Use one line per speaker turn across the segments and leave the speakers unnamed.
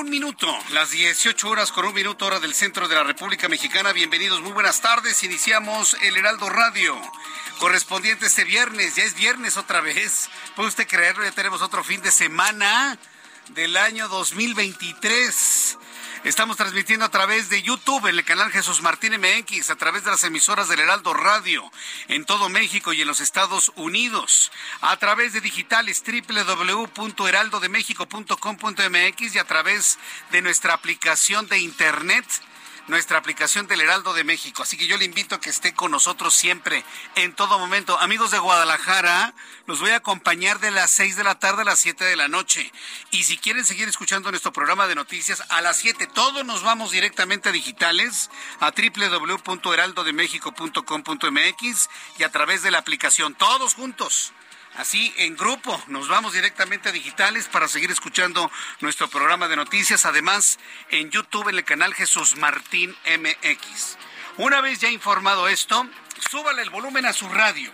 Un minuto, las 18 horas con un minuto hora del centro de la República Mexicana. Bienvenidos, muy buenas tardes. Iniciamos el Heraldo Radio correspondiente este viernes. Ya es viernes otra vez. ¿Puede usted creerlo? Ya tenemos otro fin de semana del año 2023. Estamos transmitiendo a través de YouTube en el canal Jesús Martín MX, a través de las emisoras del Heraldo Radio en todo México y en los Estados Unidos, a través de digitales www.heraldodemexico.com.mx y a través de nuestra aplicación de internet nuestra aplicación del Heraldo de México. Así que yo le invito a que esté con nosotros siempre, en todo momento. Amigos de Guadalajara, los voy a acompañar de las 6 de la tarde a las 7 de la noche. Y si quieren seguir escuchando nuestro programa de noticias, a las 7 todos nos vamos directamente a digitales, a www.heraldodemexico.com.mx y a través de la aplicación, todos juntos así en grupo. Nos vamos directamente a digitales para seguir escuchando nuestro programa de noticias. Además, en YouTube, en el canal Jesús Martín MX. Una vez ya informado esto, súbale el volumen a su radio,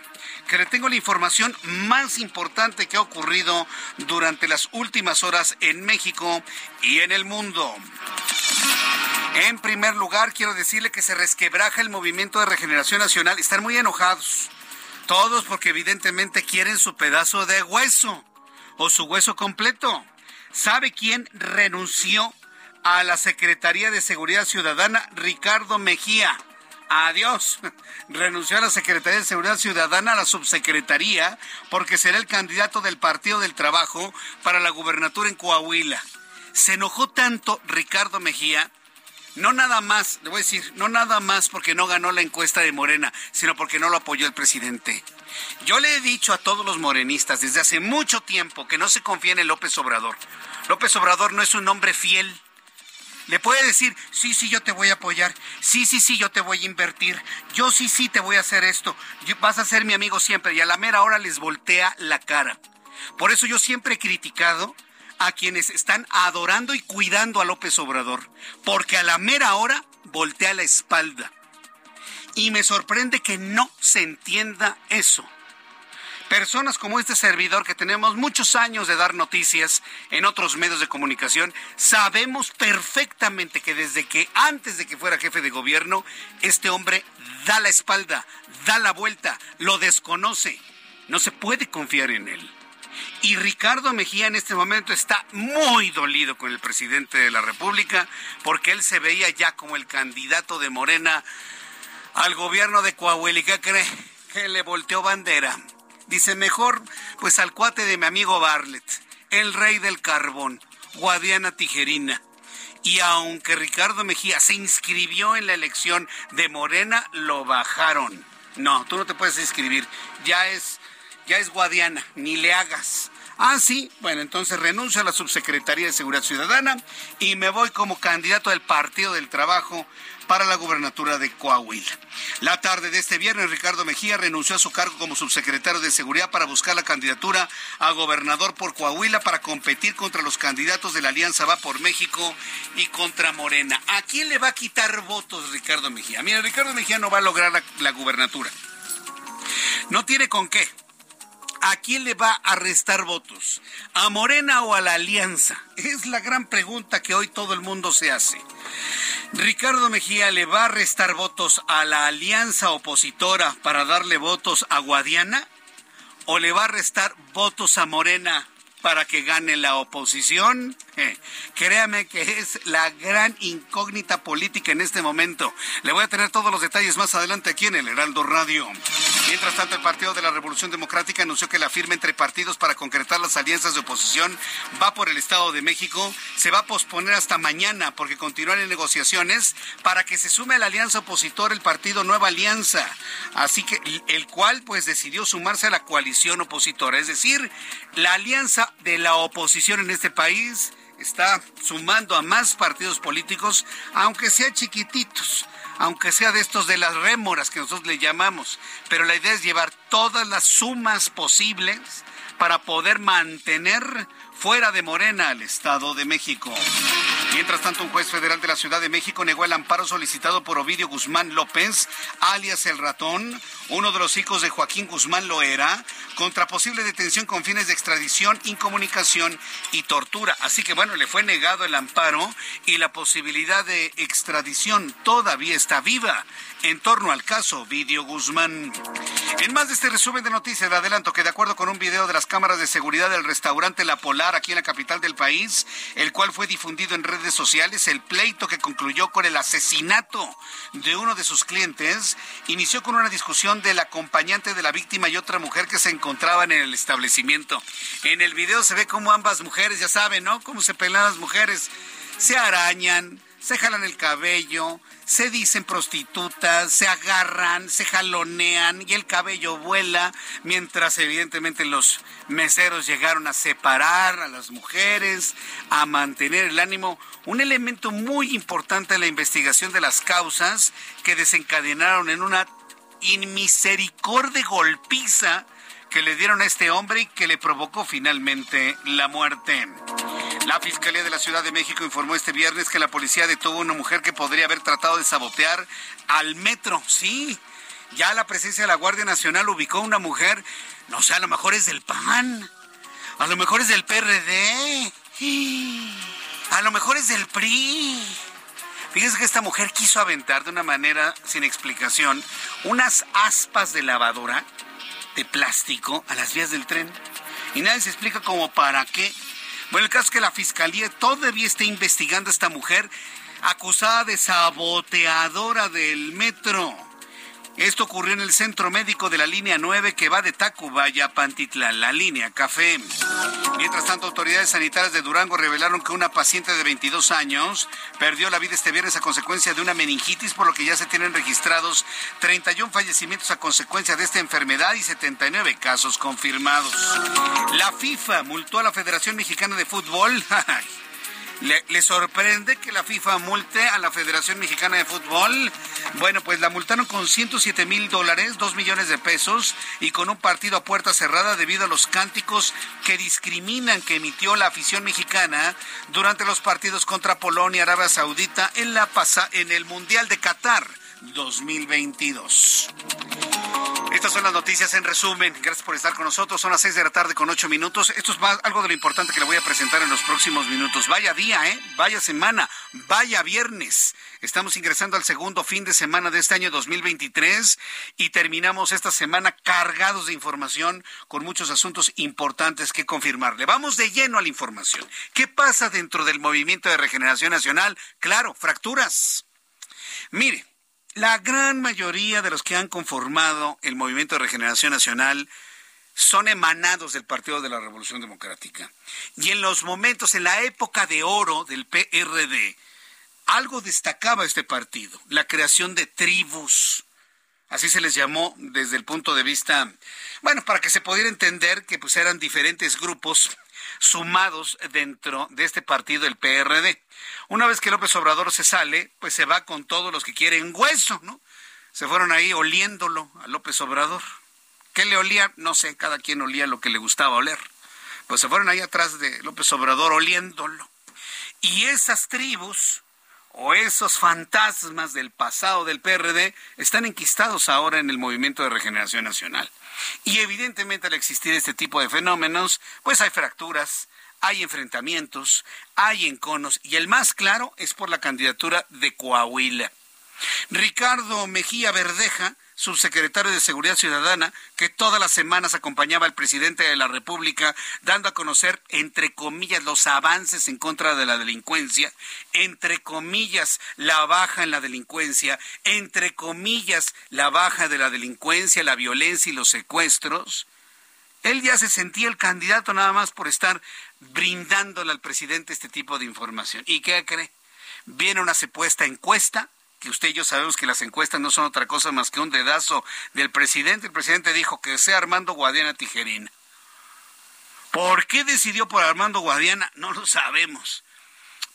que le tengo la información más importante que ha ocurrido durante las últimas horas en México y en el mundo. En primer lugar, quiero decirle que se resquebraja el movimiento de regeneración nacional. Están muy enojados todos porque evidentemente quieren su pedazo de hueso o su hueso completo. ¿Sabe quién renunció a la Secretaría de Seguridad Ciudadana? Ricardo Mejía. Adiós. Renunció a la Secretaría de Seguridad Ciudadana, a la subsecretaría, porque será el candidato del Partido del Trabajo para la gubernatura en Coahuila. Se enojó tanto Ricardo Mejía no nada más, le voy a decir, no nada más porque no ganó la encuesta de Morena, sino porque no lo apoyó el presidente. Yo le he dicho a todos los morenistas desde hace mucho tiempo que no se confíen en López Obrador. López Obrador no es un hombre fiel. Le puede decir, sí, sí, yo te voy a apoyar, sí, sí, sí, yo te voy a invertir, yo sí, sí, te voy a hacer esto, vas a ser mi amigo siempre, y a la mera hora les voltea la cara. Por eso yo siempre he criticado a quienes están adorando y cuidando a López Obrador, porque a la mera hora voltea la espalda. Y me sorprende que no se entienda eso. Personas como este servidor que tenemos muchos años de dar noticias en otros medios de comunicación, sabemos perfectamente que desde que antes de que fuera jefe de gobierno, este hombre da la espalda, da la vuelta, lo desconoce. No se puede confiar en él. Y Ricardo Mejía en este momento está muy dolido con el presidente de la República porque él se veía ya como el candidato de Morena al gobierno de Coahuila. ¿Y qué cree? Que le volteó bandera. Dice, mejor pues al cuate de mi amigo Barlet, el rey del carbón, Guadiana Tijerina. Y aunque Ricardo Mejía se inscribió en la elección de Morena, lo bajaron. No, tú no te puedes inscribir. Ya es ya es Guadiana, ni le hagas. Ah, sí, bueno, entonces renuncio a la subsecretaría de Seguridad Ciudadana y me voy como candidato del Partido del Trabajo para la gubernatura de Coahuila. La tarde de este viernes, Ricardo Mejía renunció a su cargo como subsecretario de Seguridad para buscar la candidatura a gobernador por Coahuila para competir contra los candidatos de la Alianza Va por México y contra Morena. ¿A quién le va a quitar votos Ricardo Mejía? Mira, Ricardo Mejía no va a lograr la, la gubernatura. No tiene con qué. ¿A quién le va a restar votos? ¿A Morena o a la Alianza? Es la gran pregunta que hoy todo el mundo se hace. Ricardo Mejía le va a restar votos a la alianza opositora para darle votos a Guadiana o le va a restar votos a Morena para que gane la oposición? Créame que es la gran incógnita política en este momento. Le voy a tener todos los detalles más adelante aquí en el Heraldo Radio. Mientras tanto, el Partido de la Revolución Democrática anunció que la firma entre partidos para concretar las alianzas de oposición va por el Estado de México. Se va a posponer hasta mañana porque continúan en negociaciones para que se sume a la alianza opositora el partido Nueva Alianza. Así que el cual pues decidió sumarse a la coalición opositora. Es decir, la alianza de la oposición en este país está sumando a más partidos políticos, aunque sean chiquititos, aunque sea de estos de las rémoras que nosotros le llamamos. Pero la idea es llevar todas las sumas posibles para poder mantener fuera de Morena al Estado de México. Mientras tanto, un juez federal de la Ciudad de México negó el amparo solicitado por Ovidio Guzmán López, alias El Ratón, uno de los hijos de Joaquín Guzmán Loera, contra posible detención con fines de extradición, incomunicación y tortura. Así que bueno, le fue negado el amparo y la posibilidad de extradición todavía está viva en torno al caso Ovidio Guzmán. En más de este resumen de noticias, le adelanto que de acuerdo con un video de las cámaras de seguridad del restaurante La Polar aquí en la capital del país, el cual fue difundido en redes sociales, el pleito que concluyó con el asesinato de uno de sus clientes inició con una discusión del acompañante de la víctima y otra mujer que se encontraban en el establecimiento. En el video se ve como ambas mujeres, ya saben, ¿no? Cómo se pelean las mujeres. Se arañan, se jalan el cabello, se dicen prostitutas, se agarran, se jalonean y el cabello vuela, mientras evidentemente los meseros llegaron a separar a las mujeres, a mantener el ánimo, un elemento muy importante en la investigación de las causas que desencadenaron en una inmisericordia golpiza que le dieron a este hombre y que le provocó finalmente la muerte. La Fiscalía de la Ciudad de México informó este viernes que la policía detuvo a una mujer que podría haber tratado de sabotear al metro. Sí, ya la presencia de la Guardia Nacional ubicó a una mujer, no sé, a lo mejor es del PAN, a lo mejor es del PRD, a lo mejor es del PRI. Fíjense que esta mujer quiso aventar de una manera sin explicación unas aspas de lavadora de plástico a las vías del tren. Y nadie se explica como para qué. Bueno, el caso es que la fiscalía todavía está investigando a esta mujer acusada de saboteadora del metro. Esto ocurrió en el centro médico de la línea 9 que va de Tacubaya a Pantitlán, la línea Café. Mientras tanto, autoridades sanitarias de Durango revelaron que una paciente de 22 años perdió la vida este viernes a consecuencia de una meningitis, por lo que ya se tienen registrados 31 fallecimientos a consecuencia de esta enfermedad y 79 casos confirmados. La FIFA multó a la Federación Mexicana de Fútbol. ¿Le, sorprende que la FIFA multe a la Federación Mexicana de Fútbol? Bueno, pues la multaron con 107 mil dólares, 2 millones de pesos, y con un partido a puerta cerrada debido a los cánticos que discriminan que emitió la afición mexicana durante los partidos contra Polonia y Arabia Saudita en, la pasa, en el Mundial de Qatar 2022. Estas son las noticias en resumen. Gracias por estar con nosotros. Son las seis de la tarde con ocho minutos. Esto es algo de lo importante que le voy a presentar en los próximos minutos. Vaya día, ¿eh? Vaya semana, vaya viernes. Estamos ingresando al segundo fin de semana de este año 2023 y terminamos esta semana cargados de información con muchos asuntos importantes que confirmarle. Vamos de lleno a la información. ¿Qué pasa dentro del movimiento de regeneración nacional? Claro, fracturas. Mire, la gran mayoría de los que han conformado el Movimiento de Regeneración Nacional son emanados del Partido de la Revolución Democrática. Y en los momentos, en la época de oro del PRD, algo destacaba este partido, la creación de tribus. Así se les llamó desde el punto de vista, bueno, para que se pudiera entender que pues eran diferentes grupos sumados dentro de este partido, el PRD. Una vez que López Obrador se sale, pues se va con todos los que quieren hueso, ¿no? Se fueron ahí oliéndolo a López Obrador. ¿Qué le olía? No sé, cada quien olía lo que le gustaba oler. Pues se fueron ahí atrás de López Obrador oliéndolo. Y esas tribus o esos fantasmas del pasado del PRD están enquistados ahora en el movimiento de regeneración nacional. Y evidentemente al existir este tipo de fenómenos, pues hay fracturas, hay enfrentamientos, hay enconos, y el más claro es por la candidatura de Coahuila. Ricardo Mejía Verdeja subsecretario de Seguridad Ciudadana, que todas las semanas acompañaba al presidente de la República, dando a conocer, entre comillas, los avances en contra de la delincuencia, entre comillas, la baja en la delincuencia, entre comillas, la baja de la delincuencia, la violencia y los secuestros. Él ya se sentía el candidato nada más por estar brindándole al presidente este tipo de información. ¿Y qué cree? Viene una supuesta encuesta que usted y yo sabemos que las encuestas no son otra cosa más que un dedazo del presidente. El presidente dijo que sea Armando Guadiana Tijerina. ¿Por qué decidió por Armando Guadiana? No lo sabemos.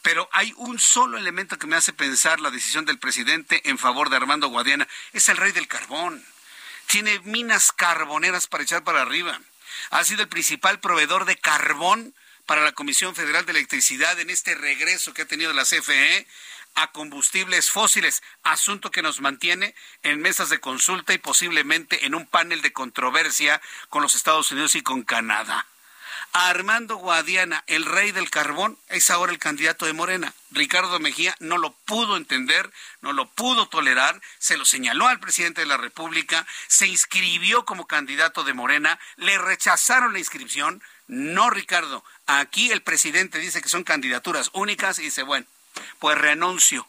Pero hay un solo elemento que me hace pensar la decisión del presidente en favor de Armando Guadiana. Es el rey del carbón. Tiene minas carboneras para echar para arriba. Ha sido el principal proveedor de carbón para la Comisión Federal de Electricidad en este regreso que ha tenido la CFE a combustibles fósiles, asunto que nos mantiene en mesas de consulta y posiblemente en un panel de controversia con los Estados Unidos y con Canadá. Armando Guadiana, el rey del carbón, es ahora el candidato de Morena. Ricardo Mejía no lo pudo entender, no lo pudo tolerar, se lo señaló al presidente de la República, se inscribió como candidato de Morena, le rechazaron la inscripción. No, Ricardo, aquí el presidente dice que son candidaturas únicas y dice, bueno, pues renuncio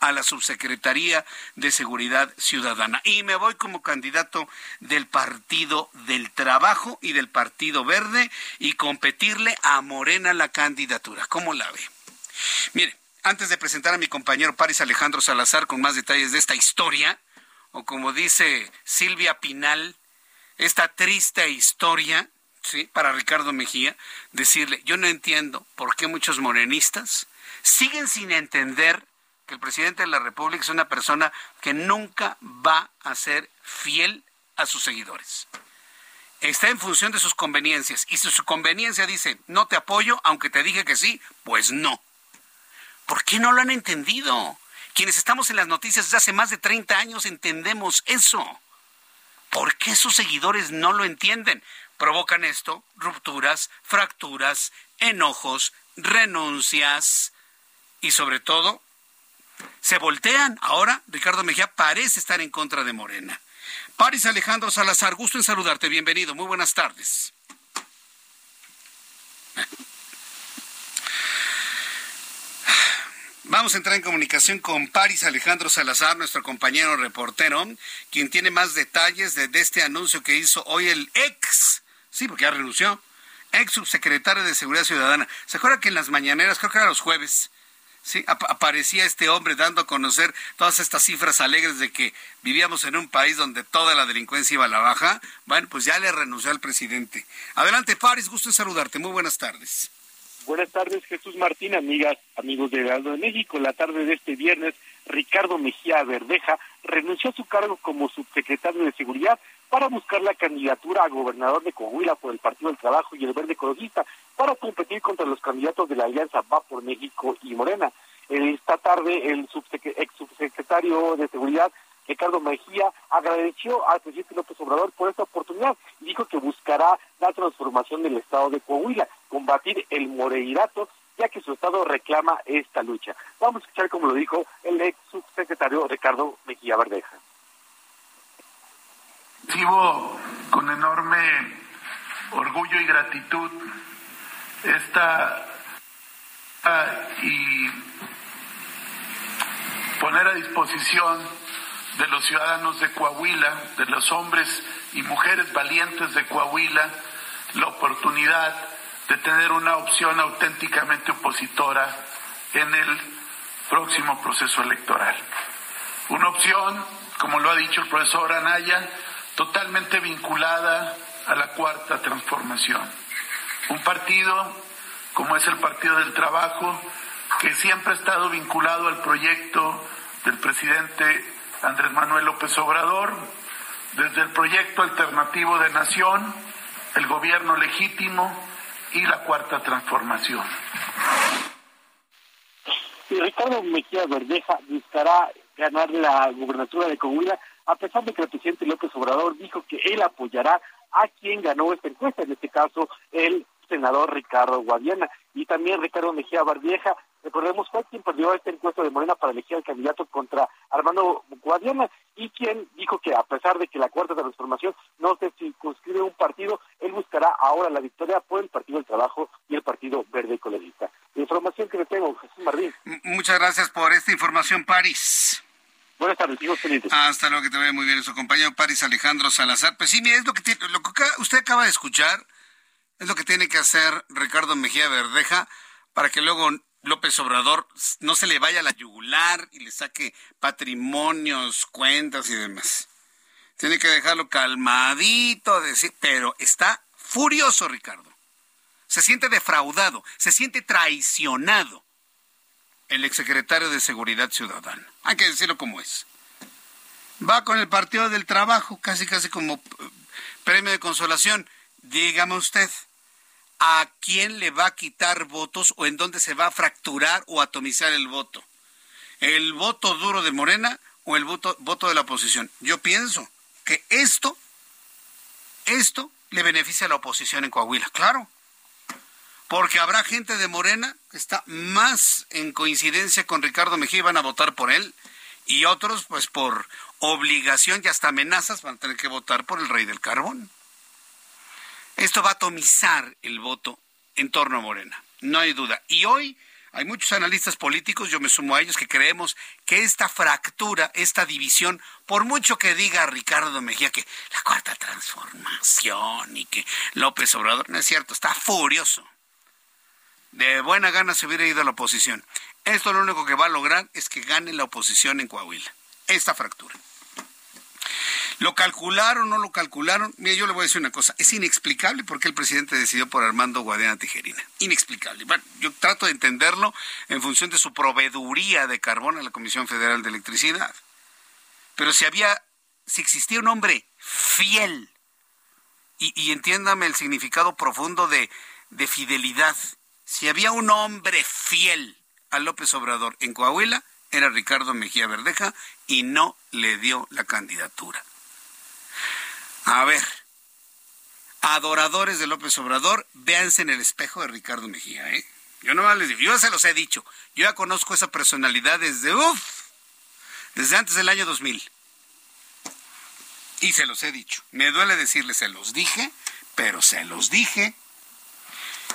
a la subsecretaría de Seguridad Ciudadana y me voy como candidato del Partido del Trabajo y del Partido Verde y competirle a Morena la candidatura. ¿Cómo la ve? Mire, antes de presentar a mi compañero Paris Alejandro Salazar con más detalles de esta historia, o como dice Silvia Pinal, esta triste historia, ¿sí? Para Ricardo Mejía, decirle, yo no entiendo por qué muchos morenistas siguen sin entender que el presidente de la República es una persona que nunca va a ser fiel a sus seguidores. Está en función de sus conveniencias. Y si su conveniencia dice, no te apoyo, aunque te dije que sí, pues no. ¿Por qué no lo han entendido? Quienes estamos en las noticias desde hace más de 30 años entendemos eso. ¿Por qué sus seguidores no lo entienden? Provocan esto, rupturas, fracturas, enojos, renuncias, y sobre todo se voltean. Ahora Ricardo Mejía parece estar en contra de Morena. Paris Alejandro Salazar, gusto en saludarte. Bienvenido. Muy buenas tardes. Vamos a entrar en comunicación con Paris Alejandro Salazar, nuestro compañero reportero, quien tiene más detalles de, este anuncio que hizo hoy el ex, sí, porque ya renunció, ex subsecretario de Seguridad Ciudadana. ¿Se acuerda que en las mañaneras, creo que era los jueves, Sí, aparecía este hombre dando a conocer todas estas cifras alegres de que vivíamos en un país donde toda la delincuencia iba a la baja. Bueno, pues ya le renunció al presidente. Adelante, Paris, gusto en saludarte. Muy buenas tardes.
Buenas tardes, Jesús Martín, amigas, amigos de Heraldo de México. La tarde de este viernes, Ricardo Mejía Verdeja renunció a su cargo como subsecretario de Seguridad para buscar la candidatura a gobernador de Coahuila por el Partido del Trabajo y el Verde Ecologista para competir contra los candidatos de la Alianza Va por México y Morena. Esta tarde, el ex subsecretario de Seguridad, Ricardo Mejía, agradeció al presidente López Obrador por esta oportunidad y dijo que buscará la transformación del estado de Coahuila, combatir el moreirato, ya que su estado reclama esta lucha. Vamos a escuchar cómo lo dijo el ex subsecretario Ricardo Mejía Verdeja.
Recibo con enorme orgullo y gratitud esta y poner a disposición de los ciudadanos de Coahuila, de los hombres y mujeres valientes de Coahuila, la oportunidad de tener una opción auténticamente opositora en el próximo proceso electoral. Una opción, como lo ha dicho el profesor Anaya, totalmente vinculada a la cuarta transformación. Un partido como es el Partido del Trabajo, que siempre ha estado vinculado al proyecto del presidente Andrés Manuel López Obrador, desde el proyecto alternativo de nación, el gobierno legítimo y la cuarta transformación.
Ricardo Mejía Verdeja buscará ganar la gubernatura de Coahuila, a pesar de que el presidente López Obrador dijo que él apoyará a quien ganó esta encuesta, en este caso el senador Ricardo Guadiana. Y también Ricardo Mejía Bardieja, recordemos, fue quien perdió esta encuesta de Morena para elegir al candidato contra Armando Guadiana y quien dijo que a pesar de que la cuarta transformación no se circunscribe un partido, él buscará ahora la victoria por el Partido del Trabajo y el Partido Verde Ecologista. Información que le tengo, Jesús Martín.
Muchas gracias por esta información, París.
Buenas tardes, hijos
Hasta luego, que te vaya muy bien. Su compañero París Alejandro Salazar. Pues sí, mira, es lo que, lo que usted acaba de escuchar es lo que tiene que hacer Ricardo Mejía Verdeja para que luego López Obrador no se le vaya a la yugular y le saque patrimonios, cuentas y demás. Tiene que dejarlo calmadito, decir, pero está furioso Ricardo. Se siente defraudado, se siente traicionado el exsecretario de Seguridad Ciudadana. Hay que decirlo como es. Va con el Partido del Trabajo, casi casi como eh, premio de consolación. Dígame usted, ¿a quién le va a quitar votos o en dónde se va a fracturar o atomizar el voto? ¿El voto duro de Morena o el voto, voto de la oposición? Yo pienso que esto, esto le beneficia a la oposición en Coahuila, claro. Porque habrá gente de Morena que está más en coincidencia con Ricardo Mejía y van a votar por él. Y otros, pues por obligación y hasta amenazas, van a tener que votar por el rey del carbón. Esto va a atomizar el voto en torno a Morena, no hay duda. Y hoy hay muchos analistas políticos, yo me sumo a ellos, que creemos que esta fractura, esta división, por mucho que diga Ricardo Mejía que la cuarta transformación y que López Obrador, no es cierto, está furioso. De buena gana se hubiera ido a la oposición. Esto lo único que va a lograr es que gane la oposición en Coahuila. Esta fractura. ¿Lo calcularon o no lo calcularon? Mire, yo le voy a decir una cosa. Es inexplicable por qué el presidente decidió por Armando Guadiana Tijerina. Inexplicable. Bueno, yo trato de entenderlo en función de su proveeduría de carbón a la Comisión Federal de Electricidad. Pero si había, si existía un hombre fiel, y, entiéndame el significado profundo de, de fidelidad, si había un hombre fiel a López Obrador en Coahuila, era Ricardo Mejía Verdeja y no le dio la candidatura. A ver, adoradores de López Obrador, véanse en el espejo de Ricardo Mejía, ¿eh? Yo no les digo, yo ya se los he dicho, yo ya conozco esa personalidad desde, uff, desde antes del año 2000. Y se los he dicho. Me duele decirles, se los dije, pero se los dije.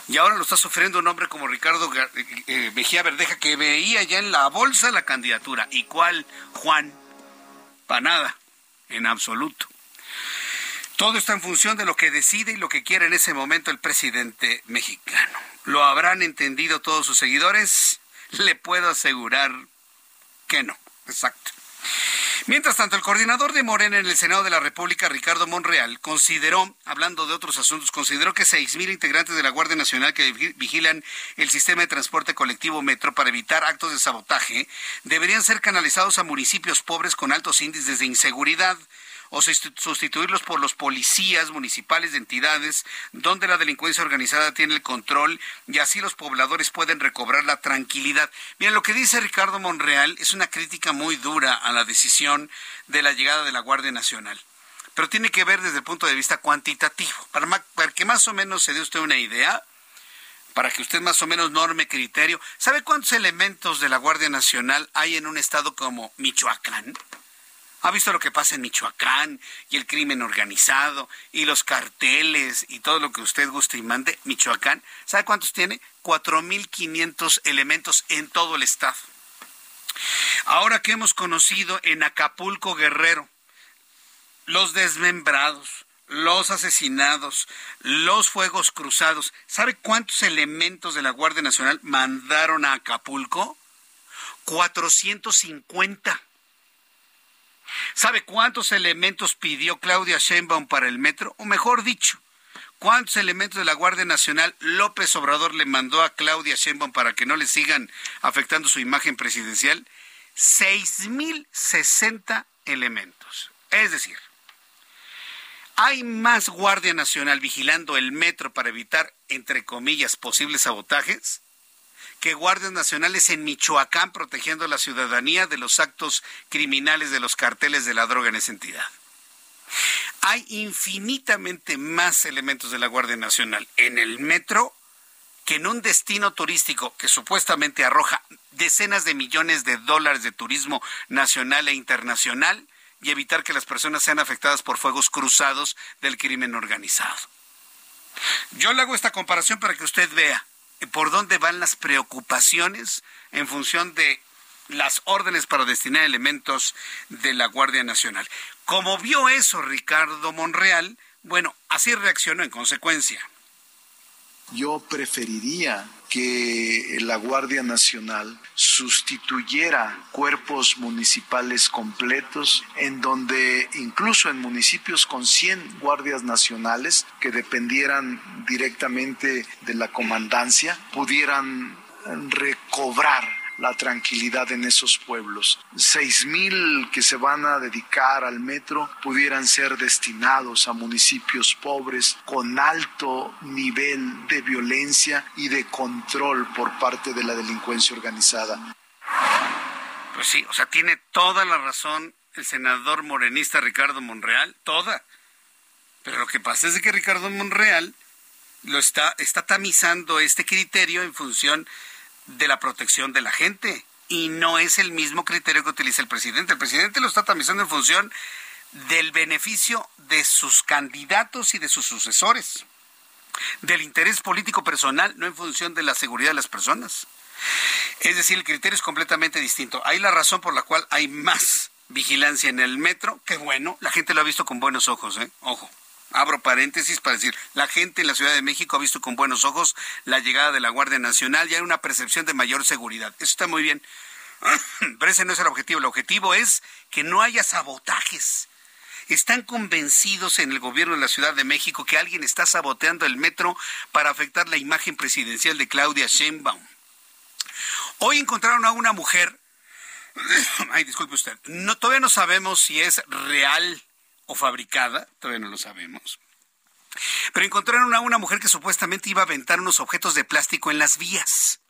Y ahora lo está sufriendo un hombre como Ricardo eh, eh, Mejía Verdeja, que veía ya en la bolsa la candidatura. ¿Y cuál, Juan? Para nada, en absoluto. Todo está en función de lo que decide y lo que quiere en ese momento el presidente mexicano. ¿Lo habrán entendido todos sus seguidores? Le puedo asegurar que no. Exacto. Mientras tanto, el coordinador de Morena en el Senado de la República, Ricardo Monreal, consideró, hablando de otros asuntos, consideró que 6.000 integrantes de la Guardia Nacional que vigilan el sistema de transporte colectivo Metro para evitar actos de sabotaje deberían ser canalizados a municipios pobres con altos índices de inseguridad o sustituirlos por los policías municipales de entidades donde la delincuencia organizada tiene el control y así los pobladores pueden recobrar la tranquilidad. Miren, lo que dice Ricardo Monreal es una crítica muy dura a la decisión de la llegada de la Guardia Nacional pero tiene que ver desde el punto de vista cuantitativo. Para, para, que más o menos se dé usted una idea, para que usted más o menos norme criterio, ¿sabe cuántos elementos de la Guardia Nacional hay en un estado como Michoacán? ¿Ha visto lo que pasa en Michoacán y el crimen organizado y los carteles y todo lo que usted guste y mande? Michoacán, ¿sabe cuántos tiene? 4.500 elementos en todo el estado. Ahora que hemos conocido en Acapulco Guerrero los desmembrados, los asesinados, los fuegos cruzados, ¿sabe cuántos elementos de la Guardia Nacional mandaron a Acapulco? 450. ¿Sabe cuántos elementos pidió Claudia Sheinbaum para el metro? O mejor dicho, ¿Cuántos elementos de la Guardia Nacional López Obrador le mandó a Claudia Sheinbaum para que no le sigan afectando su imagen presidencial? 6.060 elementos. Es decir, hay más Guardia Nacional vigilando el metro para evitar, entre comillas, posibles sabotajes que guardias nacionales en Michoacán protegiendo a la ciudadanía de los actos criminales de los carteles de la droga en esa entidad. Hay infinitamente más elementos de la Guardia Nacional en el metro que en un destino turístico que supuestamente arroja decenas de millones de dólares de turismo nacional e internacional y evitar que las personas sean afectadas por fuegos cruzados del crimen organizado. Yo le hago esta comparación para que usted vea por dónde van las preocupaciones en función de las órdenes para destinar elementos de la Guardia Nacional. Como vio eso Ricardo Monreal, bueno, así reaccionó en consecuencia.
Yo preferiría que la Guardia Nacional sustituyera cuerpos municipales completos en donde incluso en municipios con 100 guardias nacionales que dependieran directamente de la comandancia pudieran recobrar la tranquilidad en esos pueblos. Seis mil que se van a dedicar al metro pudieran ser destinados a municipios pobres con alto nivel de violencia y de control por parte de la delincuencia organizada.
Pues sí, o sea, tiene toda la razón el senador morenista Ricardo Monreal, toda. Pero lo que pasa es que Ricardo Monreal lo está, está tamizando este criterio en función de la protección de la gente. Y no es el mismo criterio que utiliza el presidente. El presidente lo está tamizando en función del beneficio de sus candidatos y de sus sucesores. Del interés político personal, no en función de la seguridad de las personas. Es decir, el criterio es completamente distinto. Hay la razón por la cual hay más vigilancia en el metro. Que bueno, la gente lo ha visto con buenos ojos, ¿eh? Ojo abro paréntesis para decir, la gente en la Ciudad de México ha visto con buenos ojos la llegada de la Guardia Nacional y hay una percepción de mayor seguridad. Eso está muy bien. Pero ese no es el objetivo. El objetivo es que no haya sabotajes. Están convencidos en el gobierno de la Ciudad de México que alguien está saboteando el metro para afectar la imagen presidencial de Claudia Sheinbaum. Hoy encontraron a una mujer, ay, disculpe usted, no, todavía no sabemos si es real o fabricada, todavía no lo sabemos. Pero encontraron a una mujer que supuestamente iba a aventar unos objetos de plástico en las vías.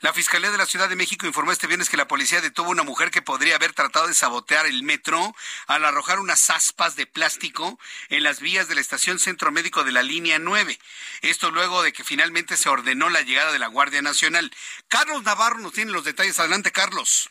La Fiscalía de la Ciudad de México informó este viernes que la policía detuvo a una mujer que podría haber tratado de sabotear el metro al arrojar unas aspas de plástico en las vías de la estación Centro Médico de la línea 9. Esto luego de que finalmente se ordenó la llegada de la Guardia Nacional. Carlos Navarro nos tiene los detalles. Adelante, Carlos.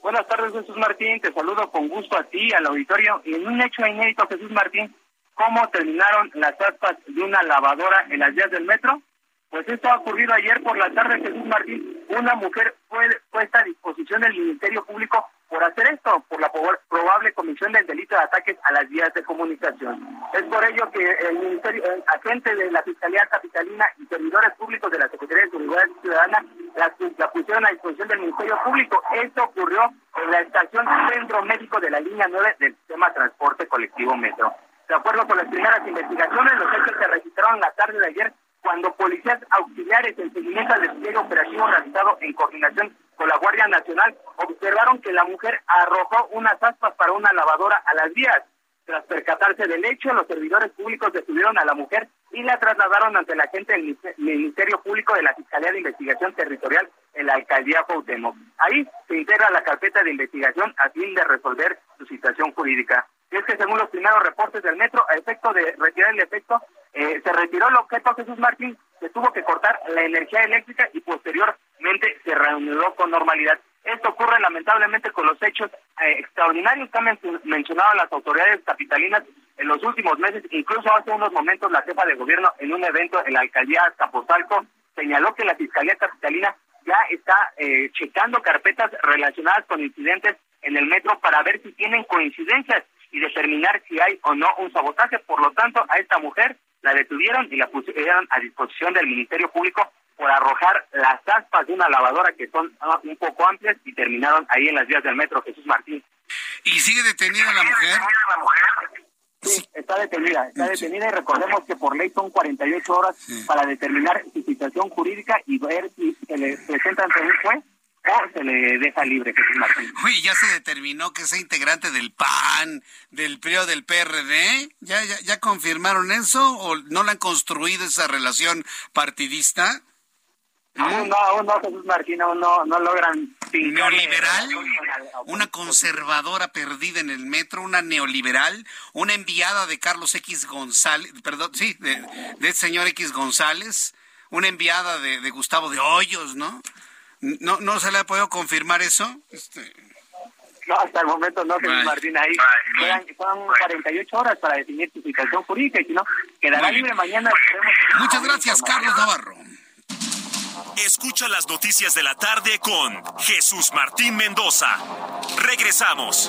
Buenas tardes, Jesús Martín. Te saludo con gusto a ti, al auditorio. En un hecho inédito, Jesús Martín, ¿cómo terminaron las aspas de una lavadora en las vías del metro? Pues esto ha ocurrido ayer por la tarde, Jesús Martín. Una mujer fue puesta a disposición del Ministerio Público por hacer esto, por la probable comisión del delito de ataques a las vías de comunicación. Es por ello que el Ministerio, el agente de la Fiscalía Capitalina y servidores públicos de la Secretaría de Seguridad Ciudadana la, la pusieron a disposición del Ministerio Público. Esto ocurrió en la estación Centro Médico de la línea 9 del sistema transporte colectivo Metro. De acuerdo con las primeras investigaciones, los hechos se registraron la tarde de ayer cuando policías auxiliares en seguimiento al despliegue operativo realizado en coordinación con la Guardia Nacional observaron que la mujer arrojó unas aspas para una lavadora a las vías. Tras percatarse del hecho, los servidores públicos detuvieron a la mujer y la trasladaron ante la gente del Ministerio Público de la Fiscalía de Investigación Territorial en la Alcaldía Cuauhtémoc. Ahí se integra la carpeta de investigación a fin de resolver su situación jurídica. Y es que según los primeros reportes del metro, a efecto de retirar el efecto, eh, se retiró el objeto Jesús Martín, se tuvo que cortar la energía eléctrica y posteriormente se reanudó con normalidad. Esto ocurre lamentablemente con los hechos eh, extraordinarios que han mencionado las autoridades capitalinas en los últimos meses. Incluso hace unos momentos la jefa de gobierno en un evento en la alcaldía Zapozalco señaló que la Fiscalía Capitalina ya está eh, checando carpetas relacionadas con incidentes en el metro para ver si tienen coincidencias y determinar si hay o no un sabotaje. Por lo tanto, a esta mujer la detuvieron y la pusieron a disposición del Ministerio Público por arrojar las aspas de una lavadora que son ah, un poco amplias y terminaron ahí en las vías del metro Jesús Martín.
¿Y sigue detenida la mujer?
Sí, está detenida, está detenida y recordemos que por ley son 48 horas para determinar su situación jurídica y ver si se le presenta ante un juez se le deja libre Jesús Martín.
Uy, ya se determinó que sea integrante del PAN, del PRI o del PRD. ¿Ya, ya, ¿Ya confirmaron eso o no le han construido esa relación partidista?
Aún no, aún no, Jesús Martín, aún no, no logran...
¿Neoliberal? ¿Una conservadora perdida en el metro? ¿Una neoliberal? ¿Una enviada de Carlos X González? Perdón, sí, de, de señor X González. ¿Una enviada de, de Gustavo de Hoyos, no? ¿No, no se le ha podido confirmar eso? Este...
No, hasta el momento no, Jesús Martín. Ahí quedan, son 48 horas para definir su situación jurídica y si no, quedará libre mañana.
Muchas gracias, Carlos Navarro.
Escucha las noticias de la tarde con Jesús Martín Mendoza. Regresamos.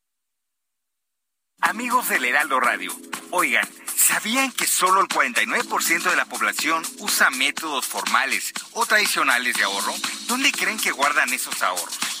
Amigos del Heraldo Radio, oigan, ¿sabían que solo el 49% de la población usa métodos formales o tradicionales de ahorro? ¿Dónde creen que guardan esos ahorros?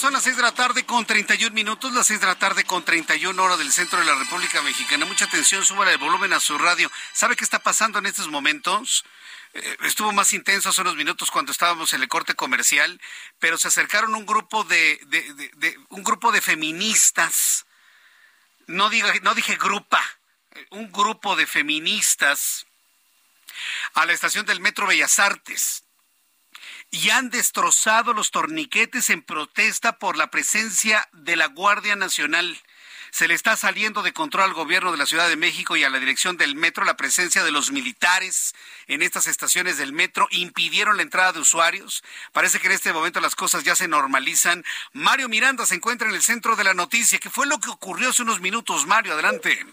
Son las 6 de la tarde con 31 minutos, las 6 de la tarde con 31 horas del centro de la República Mexicana. Mucha atención, súbale el volumen a su radio. ¿Sabe qué está pasando en estos momentos? Eh, estuvo más intenso hace unos minutos cuando estábamos en el corte comercial, pero se acercaron un grupo de, un grupo de feministas. No, diga, no dije grupa, un grupo de feministas a la estación del Metro Bellas Artes y han destrozado los torniquetes en protesta por la presencia de la Guardia Nacional. Se le está saliendo de control al gobierno de la Ciudad de México y a la dirección del metro la presencia de los militares en estas estaciones del metro. Impidieron la entrada de usuarios. Parece que en este momento las cosas ya se normalizan. Mario Miranda se encuentra en el centro de la noticia. ¿Qué fue lo que ocurrió hace unos minutos? Mario, adelante.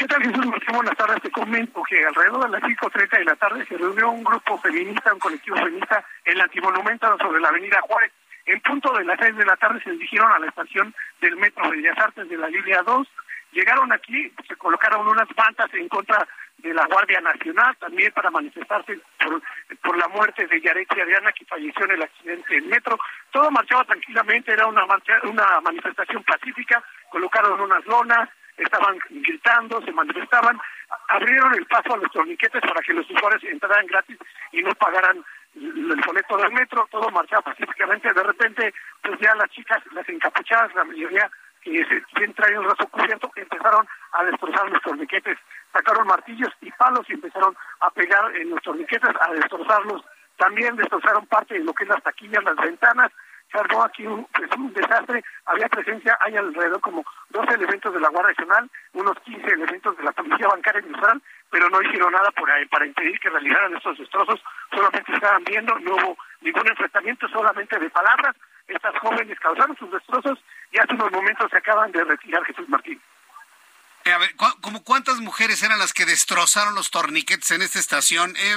¿Qué tal, Jesús Martín? Buenas tardes. Te comento que alrededor de las 5.30 de la tarde se reunió un grupo feminista, un colectivo feminista en la antimonumenta sobre la avenida Juárez. En punto de las 6 de la tarde se dirigieron a la estación del Metro Bellas Artes de la línea 2. Llegaron aquí, se colocaron unas mantas en contra de la Guardia Nacional, también para manifestarse por, por la muerte de Yaretsi Adriana, que falleció en el accidente del metro. Todo marchaba tranquilamente, era una, una manifestación pacífica, colocaron unas lonas, estaban gritando, se manifestaban, abrieron el paso a los torniquetes para que los usuarios entraran gratis y no pagaran el boleto del metro, todo marchaba pacíficamente, de repente, pues ya las chicas, las encapuchadas, la mayoría que se traen el brazo cubierto, empezaron a destrozar los torniquetes, sacaron martillos y palos y empezaron a pegar en los torniquetes, a destrozarlos, también destrozaron parte de lo que es las taquillas, las ventanas, se aquí un, pues, un desastre, había presencia, hay alrededor como 12 elementos de la Guardia Nacional, unos 15 elementos de la Policía Bancaria Industrial, pero no hicieron nada por, para impedir que realizaran estos destrozos, solamente estaban viendo, no hubo ningún enfrentamiento, solamente de palabras, estas jóvenes causaron sus destrozos y hace unos momentos se acaban de retirar Jesús Martín.
A ver, ¿cómo cuántas mujeres eran las que destrozaron los torniquetes en esta estación? Eh,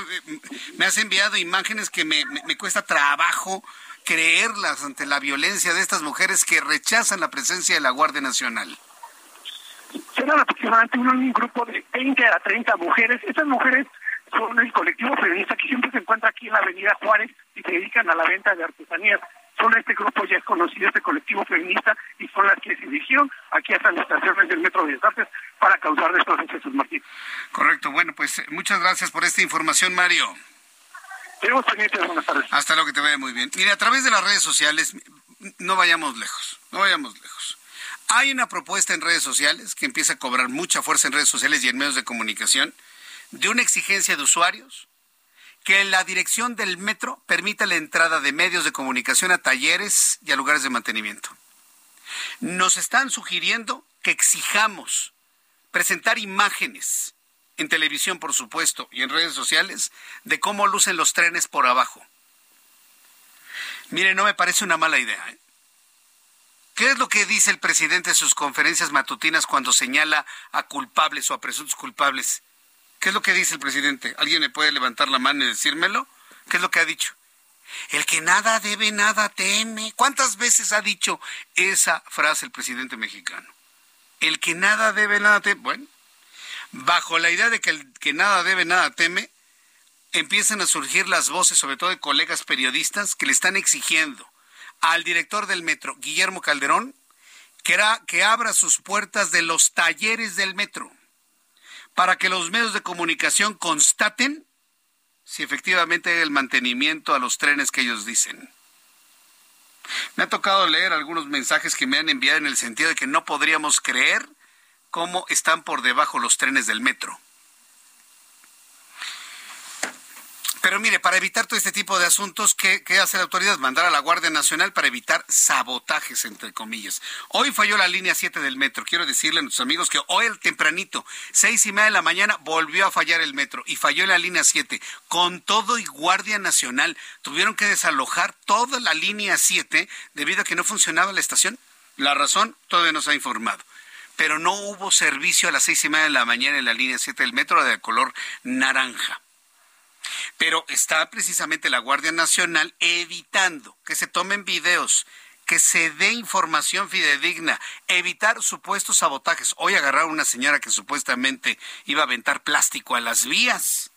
me has enviado imágenes que me, me cuesta trabajo creerlas ante la violencia de estas mujeres que rechazan la presencia de la Guardia Nacional?
Serán aproximadamente un, grupo de 20 a 30 mujeres. Estas mujeres son el colectivo feminista que siempre se encuentra aquí en la Avenida Juárez y se dedican a la venta de artesanías. Son este grupo ya es conocido, este colectivo feminista, y son las que se dirigieron aquí hasta las estaciones del Metro de Artes para causar destrozos, Jesús Martín.
Correcto, bueno, pues muchas gracias por esta información, Mario. Hasta luego, que te vaya muy bien. Mire, a través de las redes sociales, no vayamos lejos, no vayamos lejos. Hay una propuesta en redes sociales que empieza a cobrar mucha fuerza en redes sociales y en medios de comunicación de una exigencia de usuarios que la dirección del metro permita la entrada de medios de comunicación a talleres y a lugares de mantenimiento. Nos están sugiriendo que exijamos presentar imágenes en televisión, por supuesto, y en redes sociales, de cómo lucen los trenes por abajo. Mire, no me parece una mala idea. ¿eh? ¿Qué es lo que dice el presidente en sus conferencias matutinas cuando señala a culpables o a presuntos culpables? ¿Qué es lo que dice el presidente? ¿Alguien me puede levantar la mano y decírmelo? ¿Qué es lo que ha dicho? El que nada debe, nada teme. ¿Cuántas veces ha dicho esa frase el presidente mexicano? El que nada debe, nada teme. Bueno, bajo la idea de que el que nada debe, nada teme, empiezan a surgir las voces, sobre todo de colegas periodistas, que le están exigiendo al director del metro, Guillermo Calderón, que, que abra sus puertas de los talleres del metro para que los medios de comunicación constaten si efectivamente hay el mantenimiento a los trenes que ellos dicen. Me ha tocado leer algunos mensajes que me han enviado en el sentido de que no podríamos creer cómo están por debajo los trenes del metro. Pero mire, para evitar todo este tipo de asuntos, ¿qué, hace la autoridad? Mandar a la Guardia Nacional para evitar sabotajes, entre comillas. Hoy falló la línea 7 del metro. Quiero decirle a nuestros amigos que hoy el tempranito, seis y media de la mañana, volvió a fallar el metro y falló la línea 7. Con todo y Guardia Nacional, tuvieron que desalojar toda la línea 7 debido a que no funcionaba la estación. La razón todavía nos ha informado pero no hubo servicio a las seis y media de la mañana en la línea 7 del metro de color naranja. Pero está precisamente la Guardia Nacional evitando que se tomen videos, que se dé información fidedigna, evitar supuestos sabotajes. Hoy agarraron a una señora que supuestamente iba a aventar plástico a las vías.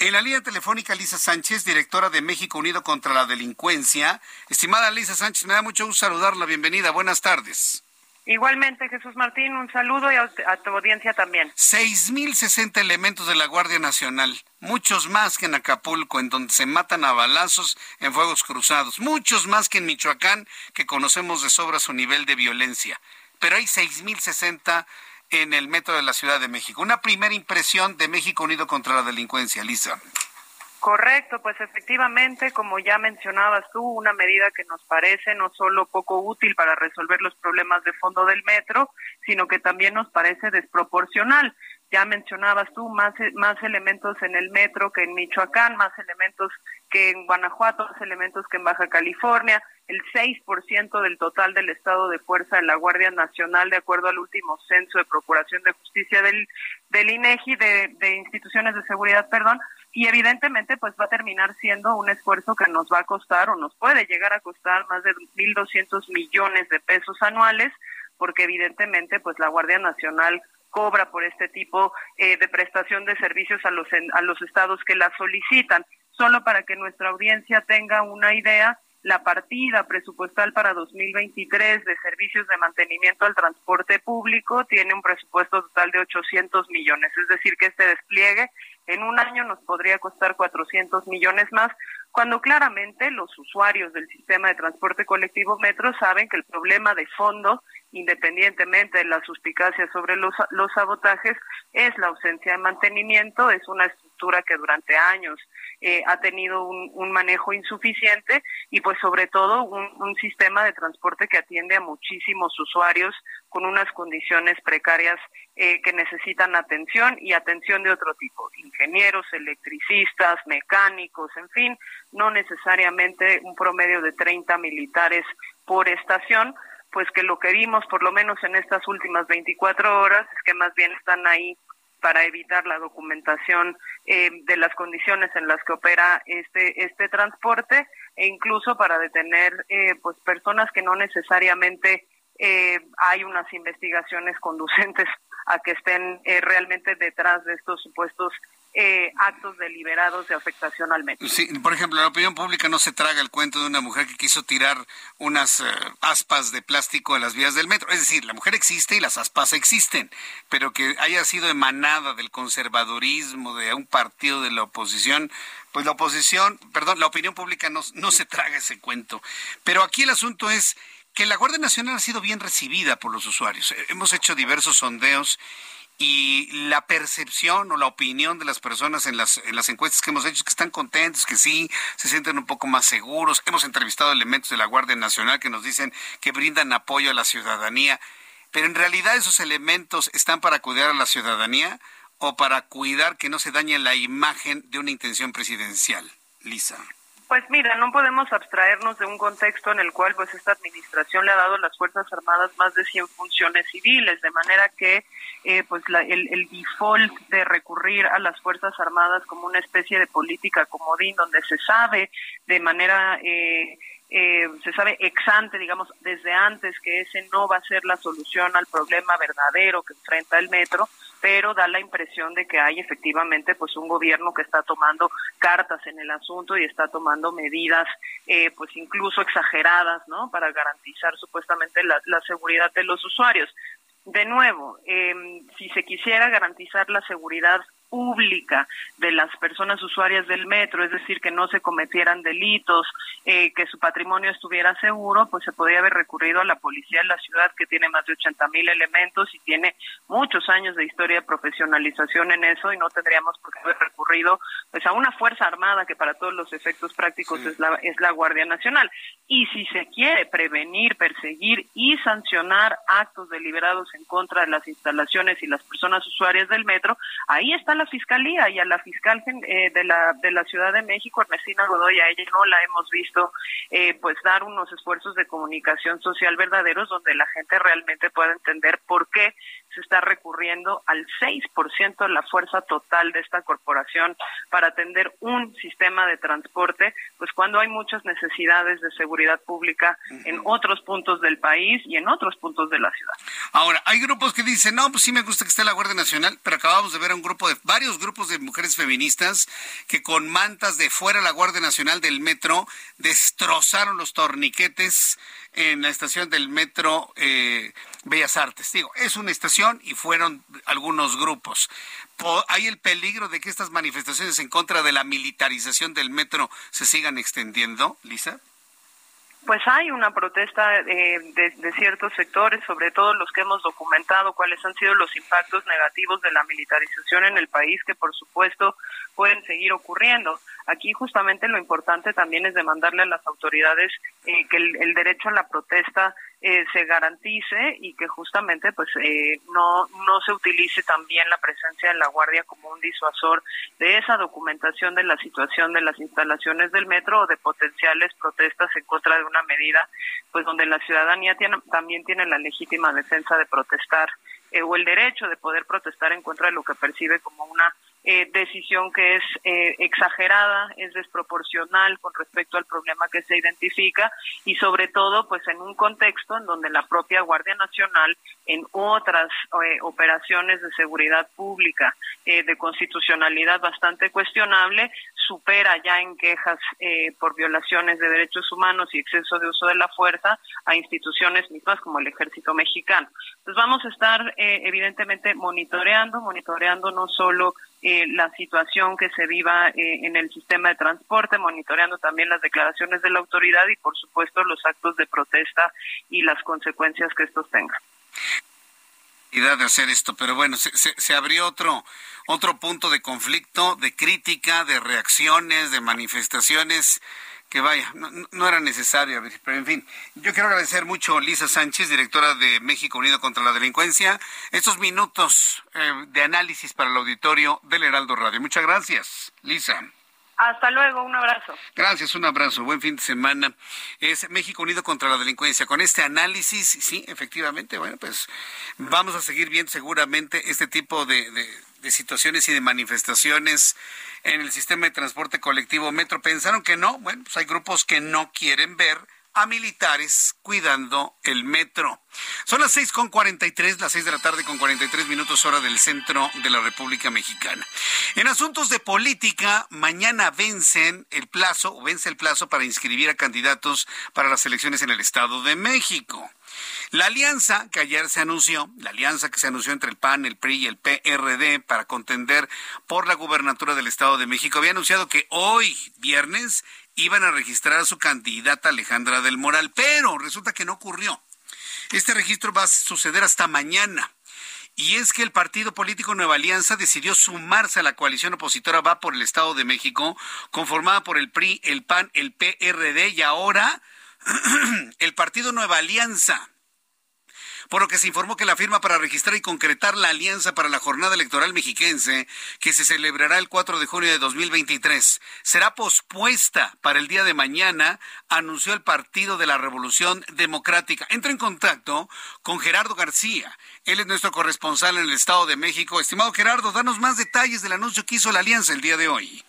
En la línea telefónica, Lisa Sánchez, directora de México Unido contra la Delincuencia. Estimada Lisa Sánchez, me da mucho gusto saludarla. Bienvenida. Buenas tardes.
Igualmente, Jesús Martín, un saludo y a, tu audiencia también.
6.060 elementos de la Guardia Nacional, muchos más que en Acapulco, en donde se matan a balazos en fuegos cruzados, muchos más que en Michoacán, que conocemos de sobra su nivel de violencia. Pero hay 6.060 en el metro de la Ciudad de México. Una primera impresión de México Unido contra la Delincuencia, Lisa.
Correcto, pues efectivamente, como ya mencionabas tú, una medida que nos parece no solo poco útil para resolver los problemas de fondo del metro, sino que también nos parece desproporcional. Ya mencionabas tú más, más elementos en el metro que en Michoacán, más elementos que en Guanajuato, más elementos que en Baja California, el 6% del total del estado de fuerza de la Guardia Nacional, de acuerdo al último censo de Procuración de Justicia del, del INEGI, de, de instituciones de seguridad, perdón, y evidentemente pues va a terminar siendo un esfuerzo que nos va a costar o nos puede llegar a costar más de 1.200 millones de pesos anuales, porque evidentemente pues la Guardia Nacional cobra por este tipo eh, de prestación de servicios a los, a los estados que la solicitan. Solo para que nuestra audiencia tenga una idea, la partida presupuestal para 2023 de servicios de mantenimiento al transporte público tiene un presupuesto total de 800 millones, es decir, que este despliegue en un año nos podría costar 400 millones más, cuando claramente los usuarios del sistema de transporte colectivo metro saben que el problema de fondo, independientemente de la suspicacia sobre los, los sabotajes, es la ausencia de mantenimiento, es una estructura que durante años eh, ha tenido un, manejo insuficiente y pues sobre todo un, sistema de transporte que atiende a muchísimos usuarios con unas condiciones precarias eh, que necesitan atención y atención de otro tipo, ingenieros, electricistas, mecánicos, en fin, no necesariamente un promedio de 30 militares por estación, pues que lo que vimos por lo menos en estas últimas 24 horas es que más bien están ahí para evitar la documentación eh, de las condiciones en las que opera este este transporte e incluso para detener eh, pues personas que no necesariamente eh, hay unas investigaciones conducentes a que estén realmente detrás de estos supuestos eh, actos deliberados de afectación al medio.
Sí, por ejemplo, la opinión pública no se traga el cuento de una mujer que quiso tirar unas eh, aspas de plástico en las vías del metro. Es decir, la mujer existe y las aspas existen, pero que haya sido emanada del conservadurismo de un partido de la oposición, pues la oposición, perdón, la opinión pública no, no se traga ese cuento. Pero aquí el asunto es que la Guardia Nacional ha sido bien recibida por los usuarios. Hemos hecho diversos sondeos y la percepción o la opinión de las personas en las, en las encuestas que hemos hecho es que están contentos, que sí, se sienten un poco más seguros. Hemos entrevistado elementos de la Guardia Nacional que nos dicen que brindan apoyo a la ciudadanía, pero en realidad esos elementos están para cuidar a la ciudadanía o para cuidar que no se dañe la imagen de una intención presidencial. Lisa.
Pues mira, no podemos abstraernos de un contexto en el cual pues esta administración le ha dado a las Fuerzas Armadas más de 100 funciones civiles, de manera que eh, pues el, el, default de recurrir a las Fuerzas Armadas como una especie de política comodín donde se sabe de manera... Eh, eh, se sabe ex ante, digamos, desde antes que ese no va a ser la solución al problema verdadero que enfrenta el metro, pero da la impresión de que hay efectivamente pues un gobierno que está tomando cartas en el asunto y está tomando medidas eh, pues incluso exageradas no para garantizar supuestamente la, la seguridad de los usuarios. De nuevo eh, si se quisiera garantizar la seguridad pública de las personas usuarias del metro, es decir, que no se cometieran delitos, eh, que su patrimonio estuviera seguro, pues se podría haber recurrido a la policía de la ciudad que tiene más de 80 mil elementos y tiene muchos años de historia de profesionalización en eso y no tendríamos por qué haber recurrido pues a una fuerza armada que para todos los efectos prácticos es la es la Guardia Nacional. Y si se quiere prevenir, perseguir y sancionar actos deliberados en contra de las instalaciones y las personas usuarias del metro, ahí está la fiscalía y a la fiscal eh, de la de la Ciudad de México, Ernestina Godoy, a ella no la hemos visto eh, pues dar unos esfuerzos de comunicación social verdaderos donde la gente realmente pueda entender por qué se está recurriendo al 6% de la fuerza total de esta corporación para atender un sistema de transporte, pues cuando hay muchas necesidades de seguridad pública en otros puntos del país y en otros puntos de la ciudad.
Ahora, hay grupos que dicen, no, pues sí me gusta que esté la Guardia Nacional, pero acabamos de ver a un grupo de varios grupos de mujeres feministas que con mantas de fuera la Guardia Nacional del metro destrozaron los torniquetes en la estación del metro eh, Bellas Artes. Digo, es una estación y fueron algunos grupos. ¿Hay el peligro de que estas manifestaciones en contra de la militarización del metro se sigan extendiendo, Lisa?
Pues hay una protesta eh, de, ciertos sectores, sobre todo los que hemos documentado cuáles han sido los impactos negativos de la militarización en el país, que por supuesto pueden seguir ocurriendo. Aquí justamente lo importante también es demandarle a las autoridades eh, que el, derecho a la protesta eh, se garantice y que justamente pues eh, no no se utilice también la presencia de la guardia como un disuasor de esa documentación de la situación de las instalaciones del metro o de potenciales protestas en contra de una medida pues donde la ciudadanía tiene, también tiene la legítima defensa de protestar o el derecho de poder protestar en contra de lo que percibe como una eh, decisión que es eh, exagerada, es desproporcional con respecto al problema que se identifica y sobre todo pues en un contexto en donde la propia Guardia Nacional en otras eh, operaciones de seguridad pública de constitucionalidad bastante cuestionable supera ya en quejas por violaciones de derechos humanos y exceso de uso de la fuerza a instituciones mismas como el ejército mexicano. Entonces vamos a estar evidentemente monitoreando, monitoreando no solo eh, la situación que se viva eh, en el sistema de transporte, monitoreando también las declaraciones de la autoridad y, por supuesto, los actos de protesta y las consecuencias que estos tengan
de hacer esto, pero bueno, se, se, abrió otro otro punto de conflicto, de crítica, de reacciones, de manifestaciones que vaya, no, era necesario, pero en fin, yo quiero agradecer mucho a Lisa Sánchez, directora de México Unido contra la Delincuencia, estos minutos eh, de análisis para el auditorio del Heraldo Radio. Muchas gracias, Lisa.
Hasta luego, un abrazo.
Gracias, un abrazo, buen fin de semana. Es México Unido contra la Delincuencia. Con este análisis, sí, efectivamente, bueno, pues vamos a seguir viendo seguramente este tipo de, situaciones y de manifestaciones en el sistema de transporte colectivo Metro. Pensaron que no, bueno, pues hay grupos que no quieren ver a militares cuidando el metro. Son las seis con cuarenta y tres, las seis de la tarde con cuarenta y tres minutos hora del centro de la República Mexicana. En asuntos de política, mañana vencen el plazo, o vence el plazo para inscribir a candidatos para las elecciones en el Estado de México. La alianza que ayer se anunció, la alianza que se anunció entre el PAN, el PRI y el PRD para contender por la gubernatura del Estado de México, había anunciado que hoy, viernes, iban a registrar a su candidata Alejandra del Moral, pero resulta que no ocurrió. Este registro va a suceder hasta mañana. Y es que el partido político Nueva Alianza decidió sumarse a la coalición opositora Va por el Estado de México, conformada por el PRI, el PAN, el PRD y ahora el partido Nueva Alianza por lo que se informó que la firma para registrar y concretar la alianza para la jornada electoral mexiquense, que se celebrará el 4 de junio de 2023, será pospuesta para el día de mañana, anunció el Partido de la Revolución Democrática. Entra en contacto con Gerardo García. Él es nuestro corresponsal en el Estado de México. Estimado Gerardo, danos más detalles del anuncio que hizo la alianza el día de hoy.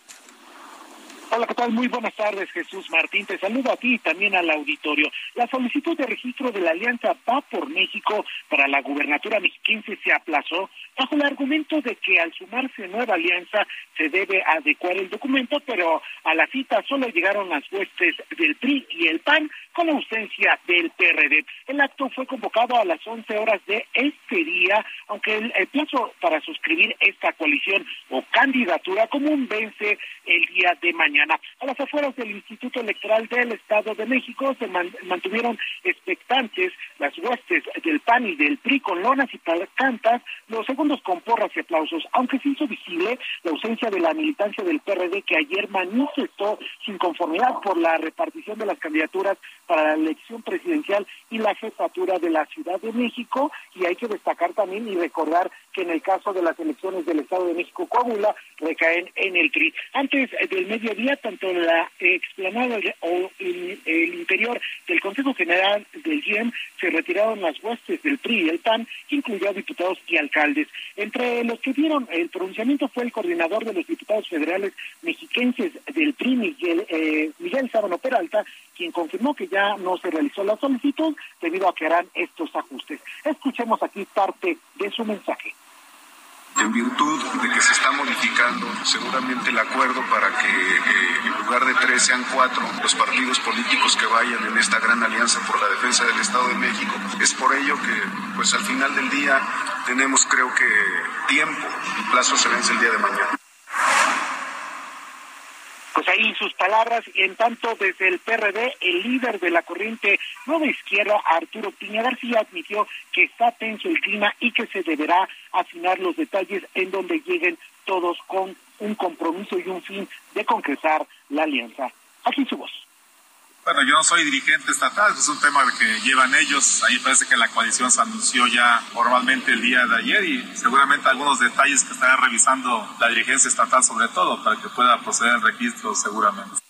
Hola, ¿qué tal? Muy buenas tardes, Jesús Martín. Te saludo a ti y también al auditorio. La solicitud de registro de la Alianza Va por México para la gubernatura mexiquense se aplazó bajo el argumento de que al sumarse nueva alianza se debe adecuar el documento, pero a la cita solo llegaron las huestes del PRI y el PAN con ausencia del PRD. El acto fue convocado a las 11 horas de este día, aunque el, plazo para suscribir esta coalición o candidatura común vence el día de mañana. A las afueras del Instituto Electoral del Estado de México se mantuvieron expectantes las huestes del PAN y del PRI con lonas y cantas, los segundos con porras y aplausos, aunque se hizo visible la ausencia de la militancia del PRD que ayer manifestó su inconformidad por la repartición de las candidaturas para la elección presidencial y la jefatura de la Ciudad de México. Y hay que destacar también y recordar que en el caso de las elecciones del Estado de México, Coahuila, recaen en el TRI. Antes del mediodía, tanto la explanada o el, el interior del Consejo General del IEM se retiraron las huestes del PRI y el PAN, que incluyó a diputados y alcaldes. Entre los que dieron el pronunciamiento fue el coordinador de los diputados federales mexiquenses del PRI, Miguel, eh, Miguel Sábano Peralta, quien confirmó que ya no se realizó la solicitud debido a que harán estos ajustes. Escuchemos aquí parte de su mensaje
en virtud de que se está modificando seguramente el acuerdo para que eh, en lugar de tres sean cuatro los partidos políticos que vayan en esta gran alianza por la defensa del Estado de México. Es por ello que pues al final del día tenemos creo que tiempo, el plazo se vence el día de mañana.
Pues ahí sus palabras, y en tanto desde el PRD, el líder de la corriente nueva izquierda, Arturo Piña García, admitió que está tenso el clima y que se deberá afinar los detalles en donde lleguen todos con un compromiso y un fin de concretar la alianza. Aquí su voz.
Bueno, yo no soy dirigente estatal, es un tema que llevan ellos. A mí parece que la coalición se anunció ya formalmente el día de ayer y seguramente algunos detalles que estará revisando la dirigencia estatal sobre todo para que pueda proceder el registro seguramente.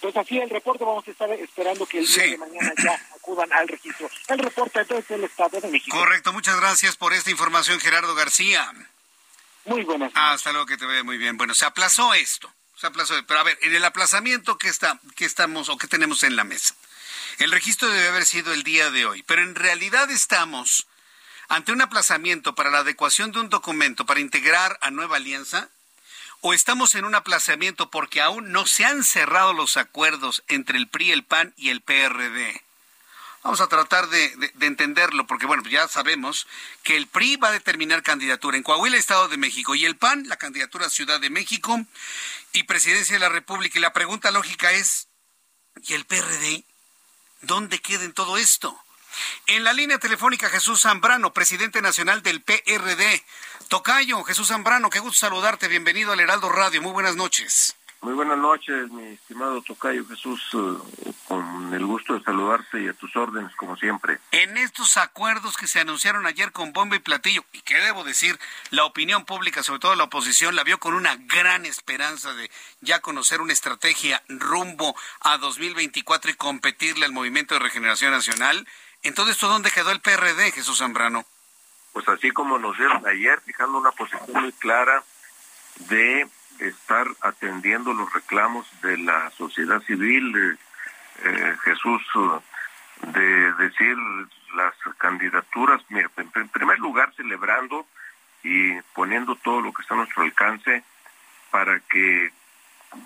Pues así el reporte, vamos a estar esperando que el día de mañana ya acudan al registro. El reporte desde el Estado de México.
Correcto, muchas gracias por esta información, Gerardo García.
Muy buenas.
Hasta luego, que te vea muy bien. Bueno, se aplazó esto. Pero a ver, en el aplazamiento que, está, que estamos o que tenemos en la mesa, el registro debe haber sido el día de hoy, pero en realidad estamos ante un aplazamiento para la adecuación de un documento para integrar a Nueva Alianza o estamos en un aplazamiento porque aún no se han cerrado los acuerdos entre el PRI, el PAN y el PRD. Vamos a tratar de, entenderlo, porque bueno, ya sabemos que el PRI va a determinar candidatura en Coahuila, Estado de México, y el PAN, la candidatura Ciudad de México y Presidencia de la República. Y la pregunta lógica es, ¿y el PRD? ¿Dónde queda en todo esto? En la línea telefónica Jesús Zambrano, presidente nacional del PRD. Tocayo, Jesús Zambrano, qué gusto saludarte, bienvenido al Heraldo Radio, muy buenas noches.
Muy buenas noches, mi estimado Tocayo Jesús, eh, con el gusto de saludarte y a tus órdenes, como siempre.
En estos acuerdos que se anunciaron ayer con bomba y platillo, y que debo decir, la opinión pública, sobre todo la oposición, la vio con una gran esperanza de ya conocer una estrategia rumbo a 2024 y competirle al Movimiento de Regeneración Nacional. Entonces, ¿esto dónde quedó el PRD, Jesús Zambrano?
Pues así como nos dieron ayer, fijando una posición muy clara de estar atendiendo los reclamos de la sociedad civil, eh, Jesús, de decir las candidaturas, en primer lugar celebrando y poniendo todo lo que está a nuestro alcance para que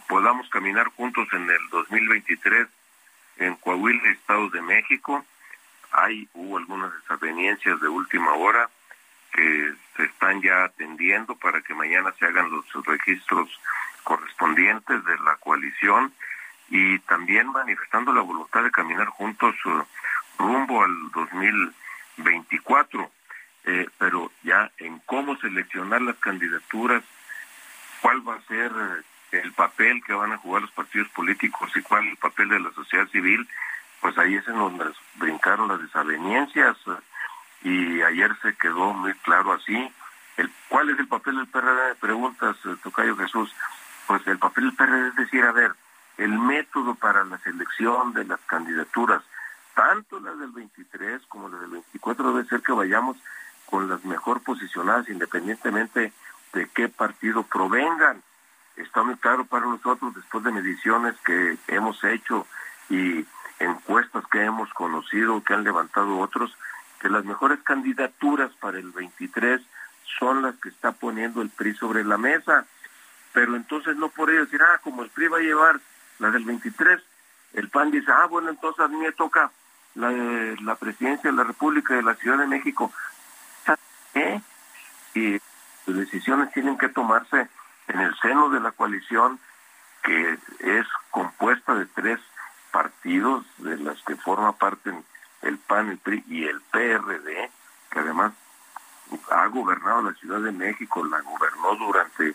podamos caminar juntos en el 2023 en Coahuila, Estado de México. Hay, hubo algunas desavenencias de última hora, que se están ya atendiendo para que mañana se hagan los registros correspondientes de la coalición y también manifestando la voluntad de caminar juntos uh, rumbo al 2024. Eh, pero ya en cómo seleccionar las candidaturas, cuál va a ser eh, el papel que van a jugar los partidos políticos y cuál el papel de la sociedad civil, pues ahí es en donde brincaron las desavenencias. Y ayer se quedó muy claro así. El, ¿Cuál es el papel del PRD? Preguntas, eh, Tocayo Jesús. Pues el papel del PRD es decir, a ver, el método para la selección de las candidaturas, tanto las del 23 como las del 24, debe ser que vayamos con las mejor posicionadas independientemente de qué partido provengan. Está muy claro para nosotros, después de mediciones que hemos hecho y encuestas que hemos conocido, que han levantado otros, que las mejores candidaturas para el 23 son las que está poniendo el PRI sobre la mesa. Pero entonces no por ello decir, ah, como el PRI va a llevar la del 23, el PAN dice, ah, bueno, entonces a mí me toca la, presidencia de la República de la Ciudad de México. ¿Eh? Y las decisiones tienen que tomarse en el seno de la coalición que es compuesta de tres partidos de las que forma parte el PAN, el PRI y el PRD, que además ha gobernado la Ciudad de México, la gobernó durante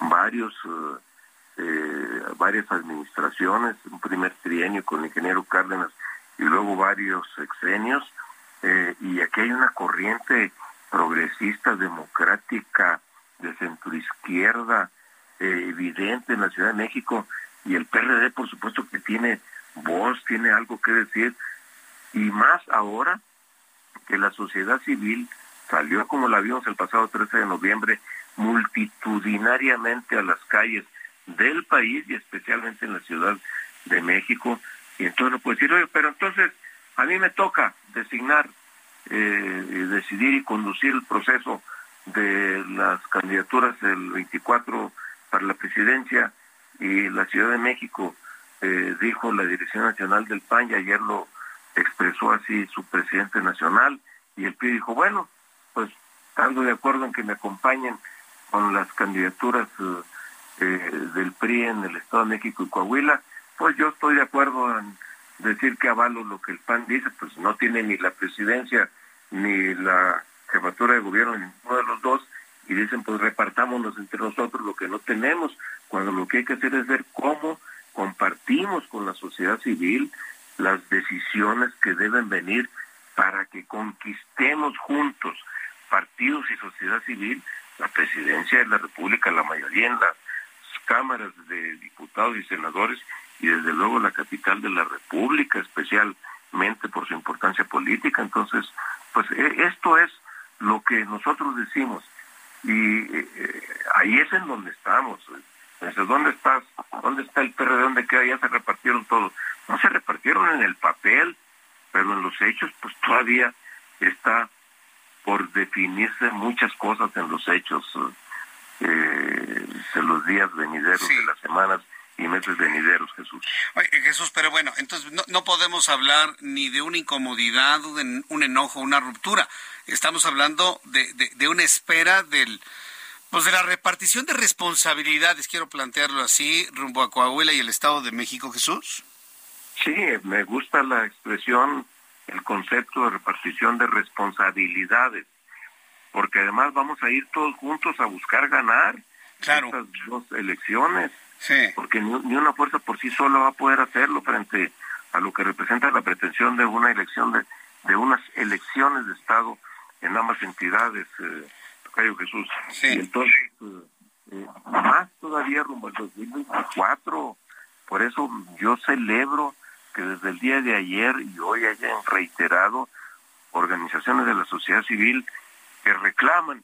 varios eh, eh, varias administraciones, un primer trienio con el ingeniero Cárdenas y luego varios sexenios, eh, y aquí hay una corriente progresista, democrática, de centroizquierda, evidente en la Ciudad de México, y el PRD por supuesto que tiene voz, tiene algo que decir, y más ahora que la sociedad civil salió, como la vimos el pasado 13 de noviembre, multitudinariamente a las calles del país y especialmente en la Ciudad de México. Y entonces no puede decir, oye, pero entonces a mí me toca designar, eh, decidir y conducir el proceso de las candidaturas del 24 para la presidencia y la Ciudad de México, eh, dijo la Dirección Nacional del PAN y ayer lo expresó así su presidente nacional y el PRI dijo, bueno, pues estando de acuerdo en que me acompañen con las candidaturas eh, eh, del PRI en el Estado de México y Coahuila, pues yo estoy de acuerdo en decir que avalo lo que el PAN dice, pues no tiene ni la presidencia ni la jefatura de gobierno, ninguno de los dos, y dicen pues repartámonos entre nosotros lo que no tenemos, cuando lo que hay que hacer es ver cómo compartimos con la sociedad civil, las decisiones que deben venir para que conquistemos juntos, partidos y sociedad civil, la presidencia de la República, la mayoría en las cámaras de diputados y senadores y desde luego la capital de la República, especialmente por su importancia política. Entonces, pues e, esto es lo que nosotros decimos y eh, eh, ahí es en donde estamos. ¿Dónde estás? ¿Dónde está el PRD? ¿Dónde queda? Ya se repartieron todos no se repartieron en el papel, pero en los hechos pues todavía está por definirse muchas cosas en los hechos eh, de los días venideros, de las semanas y meses venideros, Jesús.
Jesús, pero bueno, entonces no, no podemos hablar ni de una incomodidad, de un enojo, una ruptura. Estamos hablando de, de, de una espera del, pues de la repartición de responsabilidades, quiero plantearlo así, rumbo a Coahuila y el Estado de México, Jesús.
Sí, me gusta la expresión, el concepto de repartición de responsabilidades, porque además vamos a ir todos juntos a buscar ganar
claro.
estas dos elecciones. porque ni, una fuerza por sí sola va a poder hacerlo frente a lo que representa la pretensión de una elección de, de unas elecciones de Estado en ambas entidades, eh, Jesús. Y entonces, eh, eh, más todavía rumbo al 2024. Por eso yo celebro que desde el día de ayer y hoy hayan reiterado organizaciones de la sociedad civil que reclaman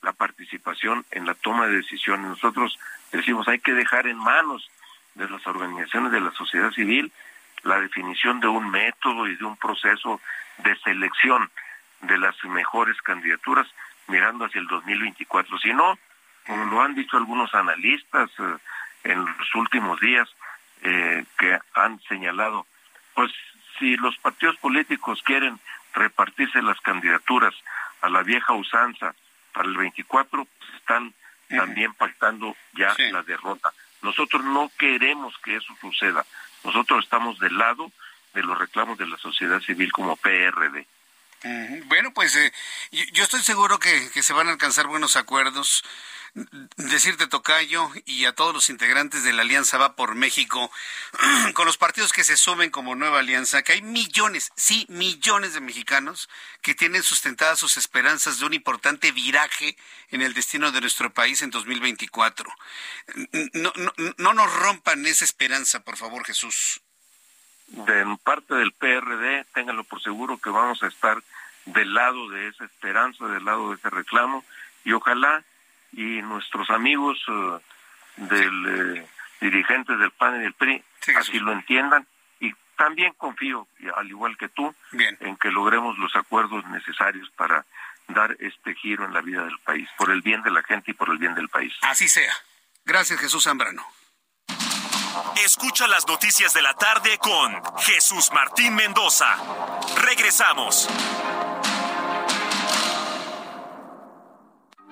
la participación en la toma de decisiones. Nosotros decimos hay que dejar en manos de las organizaciones de la sociedad civil la definición de un método y de un proceso de selección de las mejores candidaturas mirando hacia el 2024. Si no, como lo han dicho algunos analistas eh, en los últimos días, eh, que han señalado, pues si los partidos políticos quieren repartirse las candidaturas a la vieja usanza para el 24, pues están también pactando ya la derrota. Nosotros no queremos que eso suceda. Nosotros estamos del lado de los reclamos de la sociedad civil como PRD.
Bueno, pues eh, yo estoy seguro que, se van a alcanzar buenos acuerdos decirte, Tocayo, y a todos los integrantes de la Alianza Va por México, con los partidos que se sumen como nueva alianza, que hay millones, sí, millones de mexicanos que tienen sustentadas sus esperanzas de un importante viraje en el destino de nuestro país en 2024. No, no, no nos rompan esa esperanza, por favor, Jesús.
De parte del PRD, ténganlo por seguro que vamos a estar del lado de esa esperanza, del lado de ese reclamo, y ojalá y nuestros amigos uh, del eh, dirigentes del PAN y del PRI así lo entiendan y también confío, al igual que tú, en que logremos los acuerdos necesarios para dar este giro en la vida del país, por el bien de la gente y por el bien del país.
Así sea. Gracias, Jesús Zambrano.
Escucha las noticias de la tarde con Jesús Martín Mendoza. Regresamos.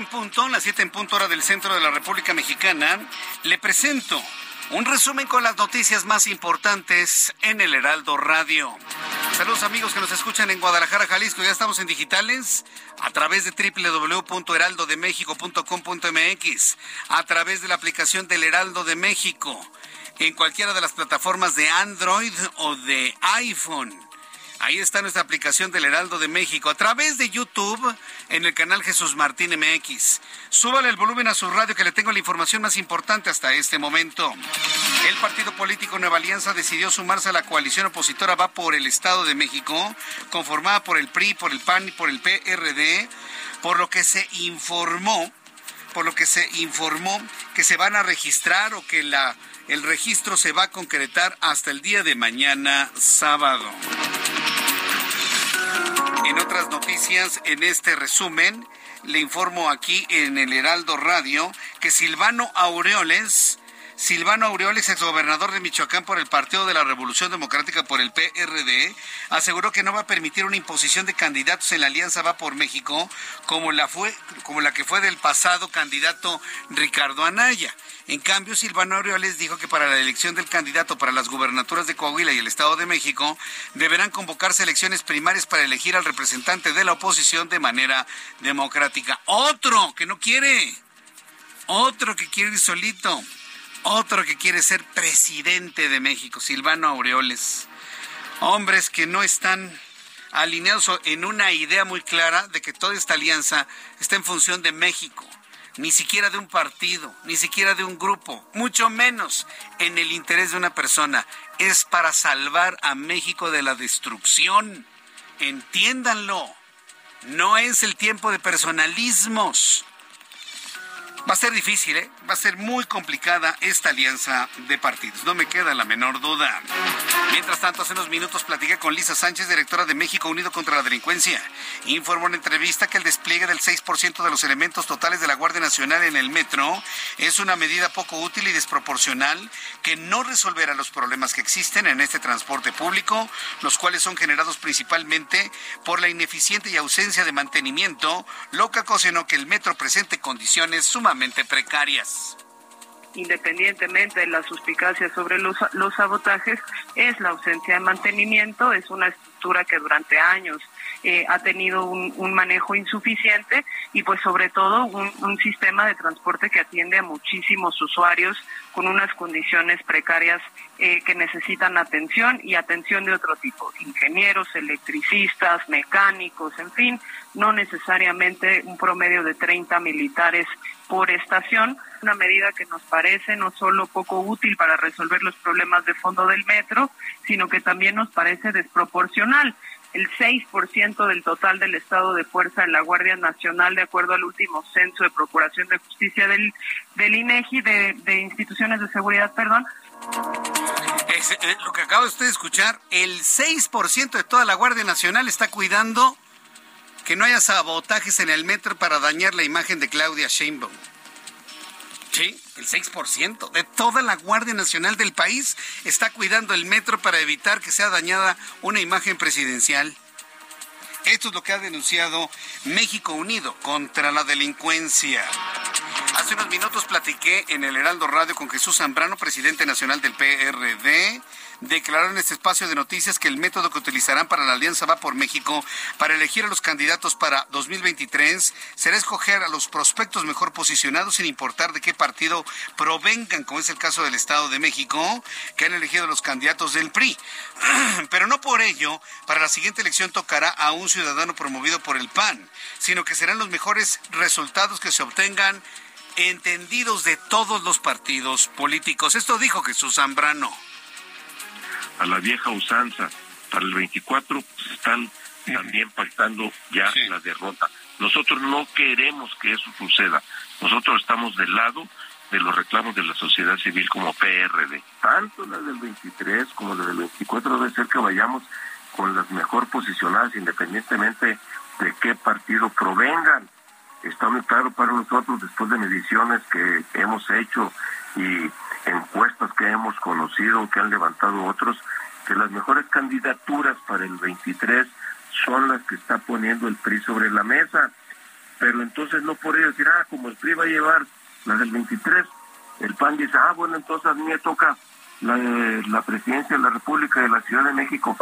En punto, las siete en punto hora del centro de la República Mexicana, le presento un resumen con las noticias más importantes en el Heraldo Radio. Saludos amigos que nos escuchan en Guadalajara, Jalisco. Ya estamos en digitales a través de www.heraldodemexico.com.mx, a través de la aplicación del Heraldo de México, en cualquiera de las plataformas de Android o de iPhone Ahí está nuestra aplicación del Heraldo de México a través de YouTube en el canal Jesús Martín MX. Súbale el volumen a su radio que le tengo la información más importante hasta este momento. El partido político Nueva Alianza decidió sumarse a la coalición opositora Va por el Estado de México, conformada por el PRI, por el PAN y por el PRD, por lo que se informó, por lo que se informó que se van a registrar o que la el registro se va a concretar hasta el día de mañana sábado. En otras noticias, en este resumen, le informo aquí en el Heraldo Radio que Silvano Aureoles, Silvano Aureoles, exgobernador de Michoacán por el Partido de la Revolución Democrática por el PRD, aseguró que no va a permitir una imposición de candidatos en la Alianza Va por México como la, fue, como la que fue del pasado candidato Ricardo Anaya. En cambio, Silvano Aureoles dijo que para la elección del candidato para las gubernaturas de Coahuila y el Estado de México deberán convocarse elecciones primarias para elegir al representante de la oposición de manera democrática. Otro que no quiere, otro que quiere ir solito, otro que quiere ser presidente de México, Silvano Aureoles. Hombres que no están alineados en una idea muy clara de que toda esta alianza está en función de México ni siquiera de un partido, ni siquiera de un grupo, mucho menos en el interés de una persona. Es para salvar a México de la destrucción. entiéndanlo. No es el tiempo de personalismos. Va a ser difícil, ¿eh? Va a ser muy complicada esta alianza de partidos, no me queda la menor duda. Mientras tanto, hace unos minutos platiqué con Lisa Sánchez, directora de México Unido contra la Delincuencia. Informó en entrevista que el despliegue del 6% de los elementos totales de la Guardia Nacional en el metro es una medida poco útil y desproporcional que no resolverá los problemas que existen en este transporte público, los cuales son generados principalmente por la ineficiente y ausencia de mantenimiento, lo que ocasionó que el metro presente condiciones sumamente precarias.
Independientemente de la suspicacia sobre los, los sabotajes, es la ausencia de mantenimiento, es una estructura que durante años eh, ha tenido un, manejo insuficiente y pues sobre todo un, un, sistema de transporte que atiende a muchísimos usuarios con unas condiciones precarias eh, que necesitan atención y atención de otro tipo, ingenieros, electricistas, mecánicos, en fin, no necesariamente un promedio de 30 militares por estación, una medida que nos parece no solo poco útil para resolver los problemas de fondo del metro, sino que también nos parece desproporcional. El 6% del total del estado de fuerza de la Guardia Nacional, de acuerdo al último censo de Procuración de Justicia del, INEGI, de, de instituciones de seguridad, perdón,
eh, lo que acaba usted de escuchar, el 6% de toda la Guardia Nacional está cuidando que no haya sabotajes en el metro para dañar la imagen de Claudia Sheinbaum. Sí, el 6% de toda la Guardia Nacional del país está cuidando el metro para evitar que sea dañada una imagen presidencial. Esto es lo que ha denunciado México Unido contra la delincuencia. Hace unos minutos platiqué en el Heraldo Radio con Jesús Zambrano, presidente nacional del PRD declaró en este espacio de noticias que el método que utilizarán para la Alianza Va por México para elegir a los candidatos para 2023 será escoger a los prospectos mejor posicionados sin importar de qué partido provengan, como es el caso del Estado de México, que han elegido a los candidatos del PRI. Pero no por ello, para la siguiente elección tocará a un ciudadano promovido por el PAN, sino que serán los mejores resultados que se obtengan entendidos de todos los partidos políticos. Esto dijo Jesús Zambrano
a la vieja usanza. Para el 24 pues, están también pactando ya la derrota. Nosotros no queremos que eso suceda. Nosotros estamos del lado de los reclamos de la sociedad civil como PRD. Tanto la del 23 como la del 24 debe ser que vayamos con las mejor posicionadas independientemente de qué partido provengan. Está muy claro para nosotros después de mediciones que hemos hecho y encuestas que hemos conocido, que han levantado otros, que las mejores candidaturas para el 23 son las que está poniendo el PRI sobre la mesa. Pero entonces no podría decir, ah, como el PRI va a llevar las del 23, el PAN dice, ah, bueno, entonces a mí me toca la, la presidencia de la República de la Ciudad de México.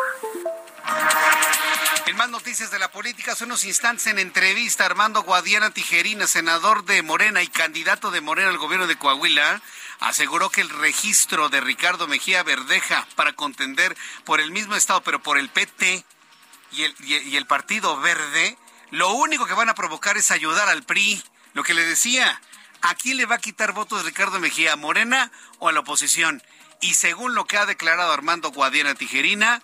En más noticias de la política, hace unos instantes en entrevista, Armando Guadiana Tijerina, senador de Morena y candidato de Morena al gobierno de Coahuila, aseguró que el registro de Ricardo Mejía Verdeja para contender por el mismo estado, pero por el PT y el, Partido Verde, lo único que van a provocar es ayudar al PRI. Lo que le decía, ¿a quién le va a quitar votos Ricardo Mejía? ¿A Morena o a la oposición? Y según lo que ha declarado Armando Guadiana Tijerina,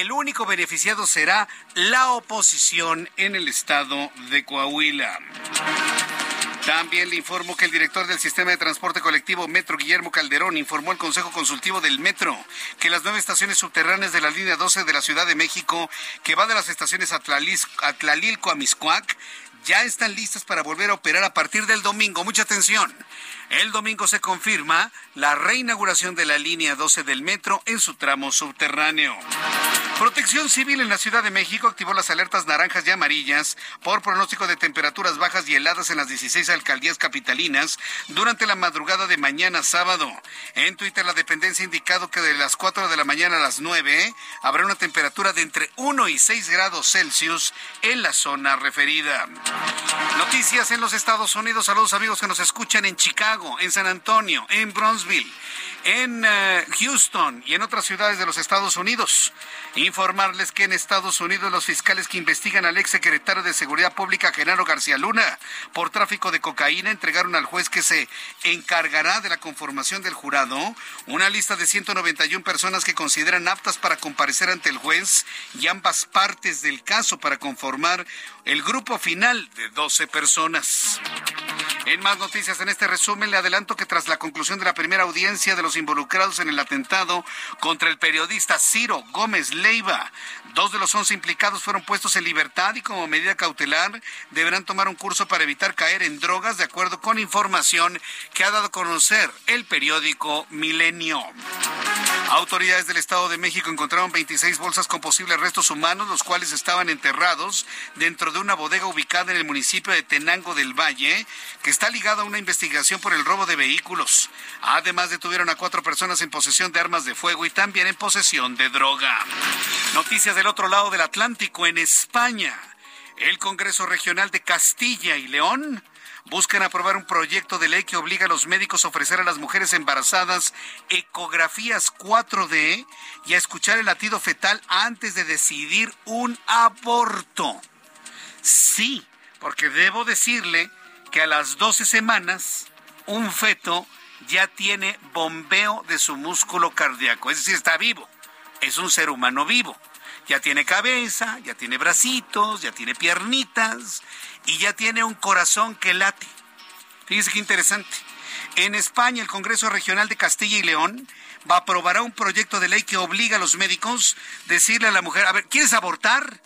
el único beneficiado será la oposición en el estado de Coahuila. También le informo que el director del sistema de transporte colectivo Metro, Guillermo Calderón, informó al Consejo Consultivo del Metro que las nueve estaciones subterráneas de la línea 12 de la Ciudad de México, que va de las estaciones Atlalilco a Miscuac, ya están listas para volver a operar a partir del domingo. Mucha atención. El domingo se confirma la reinauguración de la línea 12 del metro en su tramo subterráneo. Protección Civil en la Ciudad de México activó las alertas naranjas y amarillas por pronóstico de temperaturas bajas y heladas en las 16 alcaldías capitalinas durante la madrugada de mañana sábado. En Twitter la dependencia ha indicado que de las 4 de la mañana a las 9 habrá una temperatura de entre 1 y 6 grados Celsius en la zona referida. Noticias en los Estados Unidos. Saludos amigos que nos escuchan en Chicago en San Antonio, en Bronzeville, en eh, Houston y en otras ciudades de los Estados Unidos. Informarles que en Estados Unidos los fiscales que investigan al ex secretario de Seguridad Pública, Genaro García Luna, por tráfico de cocaína, entregaron al juez que se encargará de la conformación del jurado una lista de 191 personas que consideran aptas para comparecer ante el juez y ambas partes del caso para conformar el grupo final de 12 personas. En más noticias en este resumen le adelanto que tras la conclusión de la primera audiencia de los involucrados en el atentado contra el periodista Ciro Gómez Leiva, dos de los once implicados fueron puestos en libertad y como medida cautelar deberán tomar un curso para evitar caer en drogas de acuerdo con información que ha dado a conocer el periódico Milenio. Autoridades del Estado de México encontraron 26 bolsas con posibles restos humanos, los cuales estaban enterrados dentro de una bodega ubicada en el municipio de Tenango del Valle, que está ligado a una investigación por el robo de vehículos. Además, detuvieron a cuatro personas en posesión de armas de fuego y también en posesión de droga. Noticias del otro lado del Atlántico, en España. El Congreso Regional de Castilla y León buscan aprobar un proyecto de ley que obliga a los médicos a ofrecer a las mujeres embarazadas ecografías 4D y a escuchar el latido fetal antes de decidir un aborto. Sí, porque debo decirle que a las 12 semanas un feto ya tiene bombeo de su músculo cardíaco, es decir, está vivo, es un ser humano vivo. Ya tiene cabeza, ya tiene bracitos, ya tiene piernitas y ya tiene un corazón que late. Fíjense qué interesante. En España, el Congreso Regional de Castilla y León va a aprobar un proyecto de ley que obliga a los médicos a decirle a la mujer, a ver, ¿quieres abortar?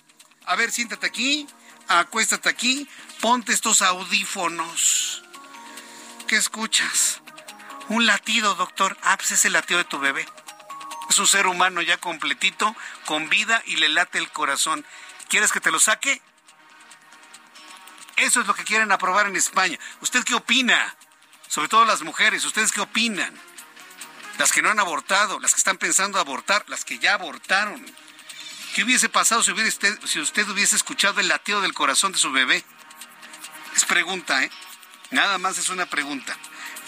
A ver, siéntate aquí, acuéstate aquí, ponte estos audífonos. ¿Qué escuchas? Un latido, doctor. Ah, pues es el latido de tu bebé. Es un ser humano ya completito, con vida y le late el corazón. ¿Quieres que te lo saque? Eso es lo que quieren aprobar en España. ¿Usted qué opina? Sobre todo las mujeres, ¿ustedes qué opinan? Las que no han abortado, las que están pensando abortar, las que ya abortaron. ¿Qué hubiese pasado si, usted, si usted hubiese escuchado el latido del corazón de su bebé? Es pregunta, ¿eh? Nada más es una pregunta.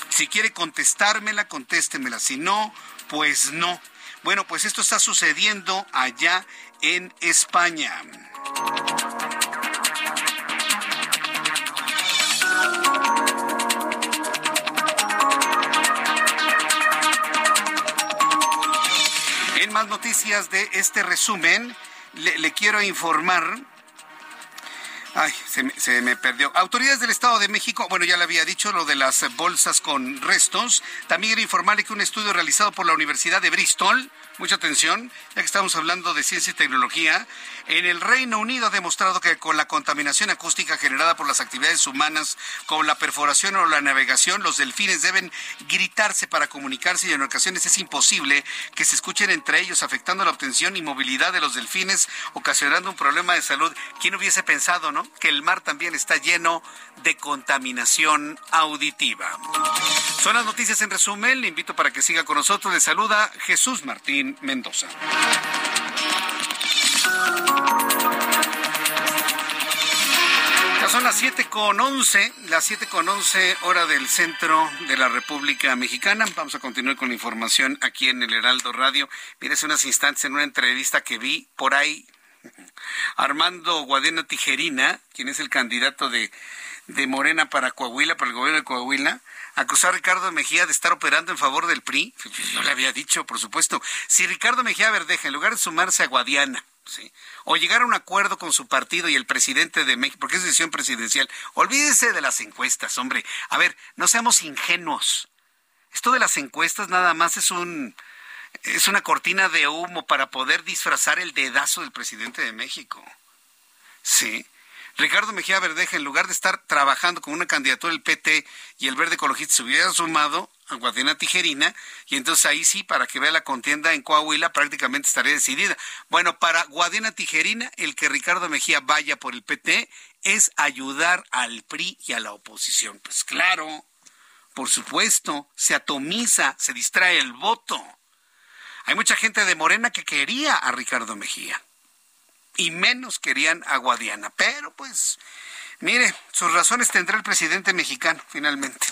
Si quiere contestármela, contéstemela. Si no, pues no. Bueno, pues esto está sucediendo allá en España. En más noticias de este resumen, le, quiero informar Ay, se me, perdió. Autoridades del Estado de México, bueno, ya le había dicho lo de las bolsas con restos. También quiero informarle que un estudio realizado por la Universidad de Bristol mucha atención, ya que estamos hablando de ciencia y tecnología. En el Reino Unido ha demostrado que con la contaminación acústica generada por las actividades humanas, como la perforación o la navegación, los delfines deben gritarse para comunicarse y en ocasiones es imposible que se escuchen entre ellos, afectando la obtención y movilidad de los delfines, ocasionando un problema de salud. ¿Quién hubiese pensado, no? Que mar también está lleno de contaminación auditiva. Son las noticias en resumen. Le invito para que siga con nosotros. Le saluda Jesús Martín Mendoza. Son las 7 con 11, las 7 con 11 hora del centro de la República Mexicana. Vamos a continuar con la información aquí en el Heraldo Radio. Mire, hace unos instantes en una entrevista que vi por ahí, Armando Guadena Tijerina, quien es el candidato de, de Morena para Coahuila, para el gobierno de Coahuila, acusar a Ricardo Mejía de estar operando en favor del PRI. Yo le había dicho, por supuesto, si Ricardo Mejía Verdeja, en lugar de sumarse a Guadiana, ¿sí? o llegar a un acuerdo con su partido y el presidente de México, porque es decisión presidencial, olvídese de las encuestas, hombre. A ver, no seamos ingenuos. Esto de las encuestas nada más es un es una cortina de humo para poder disfrazar el dedazo del presidente de México. Sí. Ricardo Mejía Verdeja, en lugar de estar trabajando con una candidatura del PT y el Verde Ecologista, se hubiera sumado a Guadiana Tijerina, y entonces ahí sí, para que vea la contienda en Coahuila, prácticamente estaría decidida. Bueno, para Guadiana Tijerina, el que Ricardo Mejía vaya por el PT es ayudar al PRI y a la oposición. Pues claro, por supuesto, se atomiza, se distrae el voto. Hay mucha gente de Morena que quería a Ricardo Mejía y menos querían a Guadiana. Pero pues, mire, sus razones tendrá el presidente mexicano finalmente.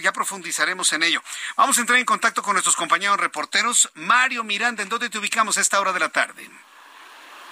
ya, profundizaremos en ello. Vamos a entrar en contacto con nuestros compañeros reporteros. Mario Miranda, ¿en dónde te ubicamos a esta hora de la tarde?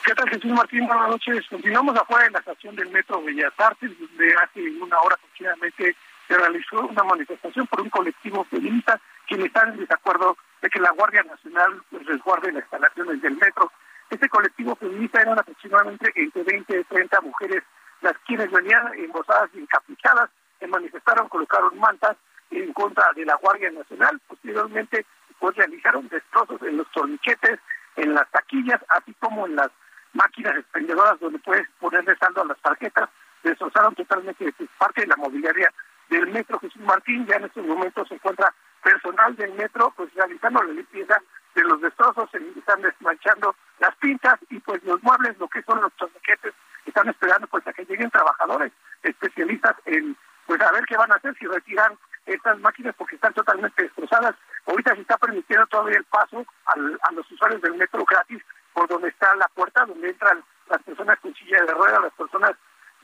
¿Qué tal, Jesús Martín? Buenas noches. Continuamos afuera en la estación del Metro Bellas Artes, donde hace una hora aproximadamente se realizó una manifestación por un colectivo feminista quienes están en desacuerdo de que la Guardia Nacional pues, resguarde las instalaciones del metro. Este colectivo feminista eran aproximadamente entre 20 y 30 mujeres las quienes venían embosadas y encapuchadas, se manifestaron, colocaron mantas en contra de la Guardia Nacional. Posteriormente, pues realizaron destrozos en los torniquetes, en las taquillas, así como en las máquinas expendedoras donde puedes ponerle saldo a las tarjetas. Destrozaron totalmente parte de la mobiliaria del metro Jesús Martín. Ya en estos momentos se encuentra personal del metro pues realizando la limpieza de los destrozos, están desmanchando las pintas y pues los muebles, lo que son los torniquetes, están esperando pues a que lleguen trabajadores especialistas en pues a ver qué van a hacer si retiran estas máquinas porque están totalmente destrozadas. Ahorita se está permitiendo todavía el paso a los usuarios del metro gratis por donde está la puerta, donde entran las personas con silla de ruedas, las personas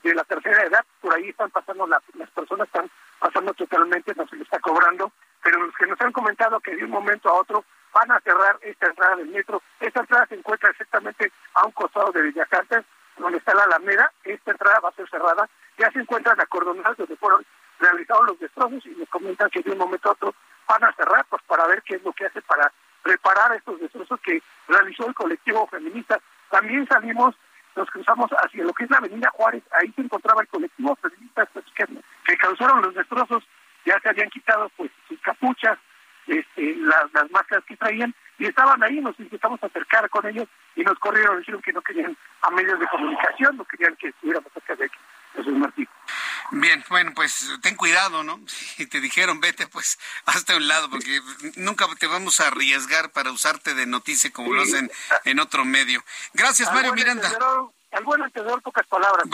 de la tercera edad, por ahí están pasando, las personas están pasando totalmente, no se les está cobrando, pero los que nos han comentado que de un momento a otro van a cerrar esta entrada del metro, esta entrada se encuentra exactamente a un costado de Villacarta, donde está la Alameda, esta entrada va a ser cerrada, ya se encuentran acordonadas donde fueron realizados los destrozos y nos comentan que de un momento a otro van a cerrar pues para ver qué es lo que hace para reparar estos destrozos que realizó el colectivo feminista. También salimos, nos cruzamos hacia lo que es la avenida Juárez, ahí se encontraba el colectivo feminista pues, que, que causaron los destrozos, ya se habían quitado pues sus capuchas, este, las, las máscaras que traían y estaban ahí, nos intentamos acercar con ellos y nos corrieron, dijeron que no querían a medios de comunicación, no querían que estuviéramos cerca de aquí. Jesús Martín.
Bien, bueno, pues ten cuidado, ¿no? Si te dijeron vete, pues hasta un lado, porque nunca te vamos a arriesgar para usarte de noticia como lo hacen en otro medio. Gracias, Mario Miranda.
al buen entendedor, pocas palabras.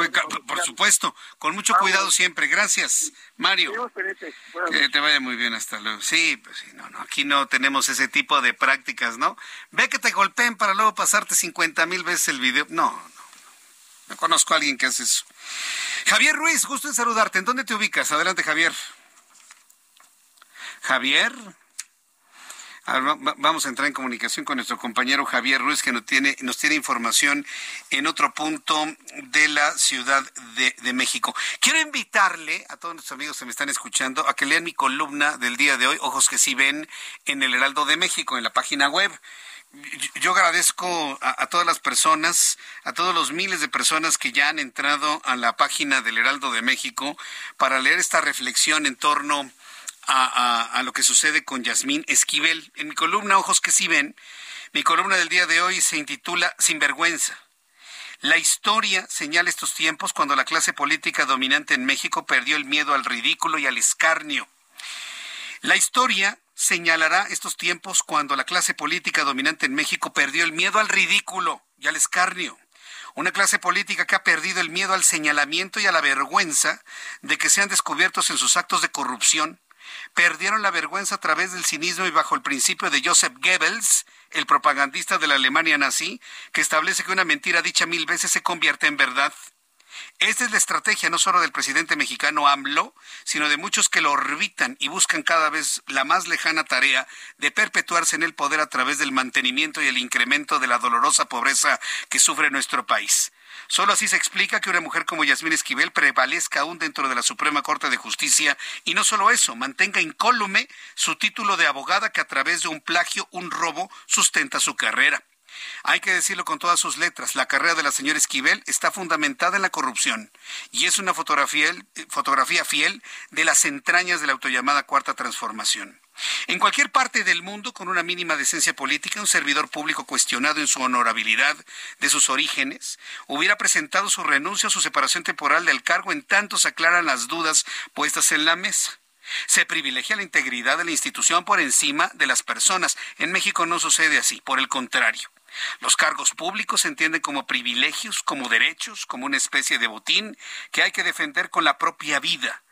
por, supuesto, con mucho cuidado siempre. Gracias, Mario. Que te vaya muy bien, hasta luego. Sí, pues sí, no, no, aquí no tenemos ese tipo de prácticas, ¿no? Ve que te golpeen para luego pasarte 50 mil veces el video. No, no, no conozco a alguien que hace eso. Javier Ruiz, gusto en saludarte. ¿En dónde te ubicas? Adelante, Javier. Javier. vamos a entrar en comunicación con nuestro compañero Javier Ruiz, que nos tiene, nos tiene información en otro punto de la Ciudad de, de, México. Quiero invitarle a todos nuestros amigos que me están escuchando a que lean mi columna del día de hoy, Ojos que sí ven, en el Heraldo de México, en la página web yo agradezco a, todas las personas, a todos los miles de personas que ya han entrado a la página del Heraldo de México para leer esta reflexión en torno a, lo que sucede con Yasmín Esquivel. En mi columna Ojos que sí ven, mi columna del día de hoy se intitula Sinvergüenza. La historia señala estos tiempos cuando la clase política dominante en México perdió el miedo al ridículo y al escarnio. La historia señalará estos tiempos cuando la clase política dominante en México perdió el miedo al ridículo y al escarnio. Una clase política que ha perdido el miedo al señalamiento y a la vergüenza de que sean descubiertos en sus actos de corrupción. Perdieron la vergüenza a través del cinismo y bajo el principio de Joseph Goebbels, el propagandista de la Alemania nazi, que establece que una mentira dicha mil veces se convierte en verdad. Esta es la estrategia no solo del presidente mexicano AMLO, sino de muchos que lo orbitan y buscan cada vez la más lejana tarea de perpetuarse en el poder a través del mantenimiento y el incremento de la dolorosa pobreza que sufre nuestro país. Solo así se explica que una mujer como Yasmín Esquivel prevalezca aún dentro de la Suprema Corte de Justicia y no solo eso, mantenga incólume su título de abogada que a través de un plagio, un robo, sustenta su carrera. Hay que decirlo con todas sus letras, la carrera de la señora Esquivel está fundamentada en la corrupción y es una fotografía, fotografía fiel de las entrañas de la autollamada Cuarta Transformación. En cualquier parte del mundo, con una mínima decencia política, un servidor público cuestionado en su honorabilidad de sus orígenes, hubiera presentado su renuncia o su separación temporal del cargo en tanto se aclaran las dudas puestas en la mesa. Se privilegia la integridad de la institución por encima de las personas. En México no sucede así, por el contrario. Los cargos públicos se entienden como privilegios, como derechos, como una especie de botín que hay que defender con la propia vida.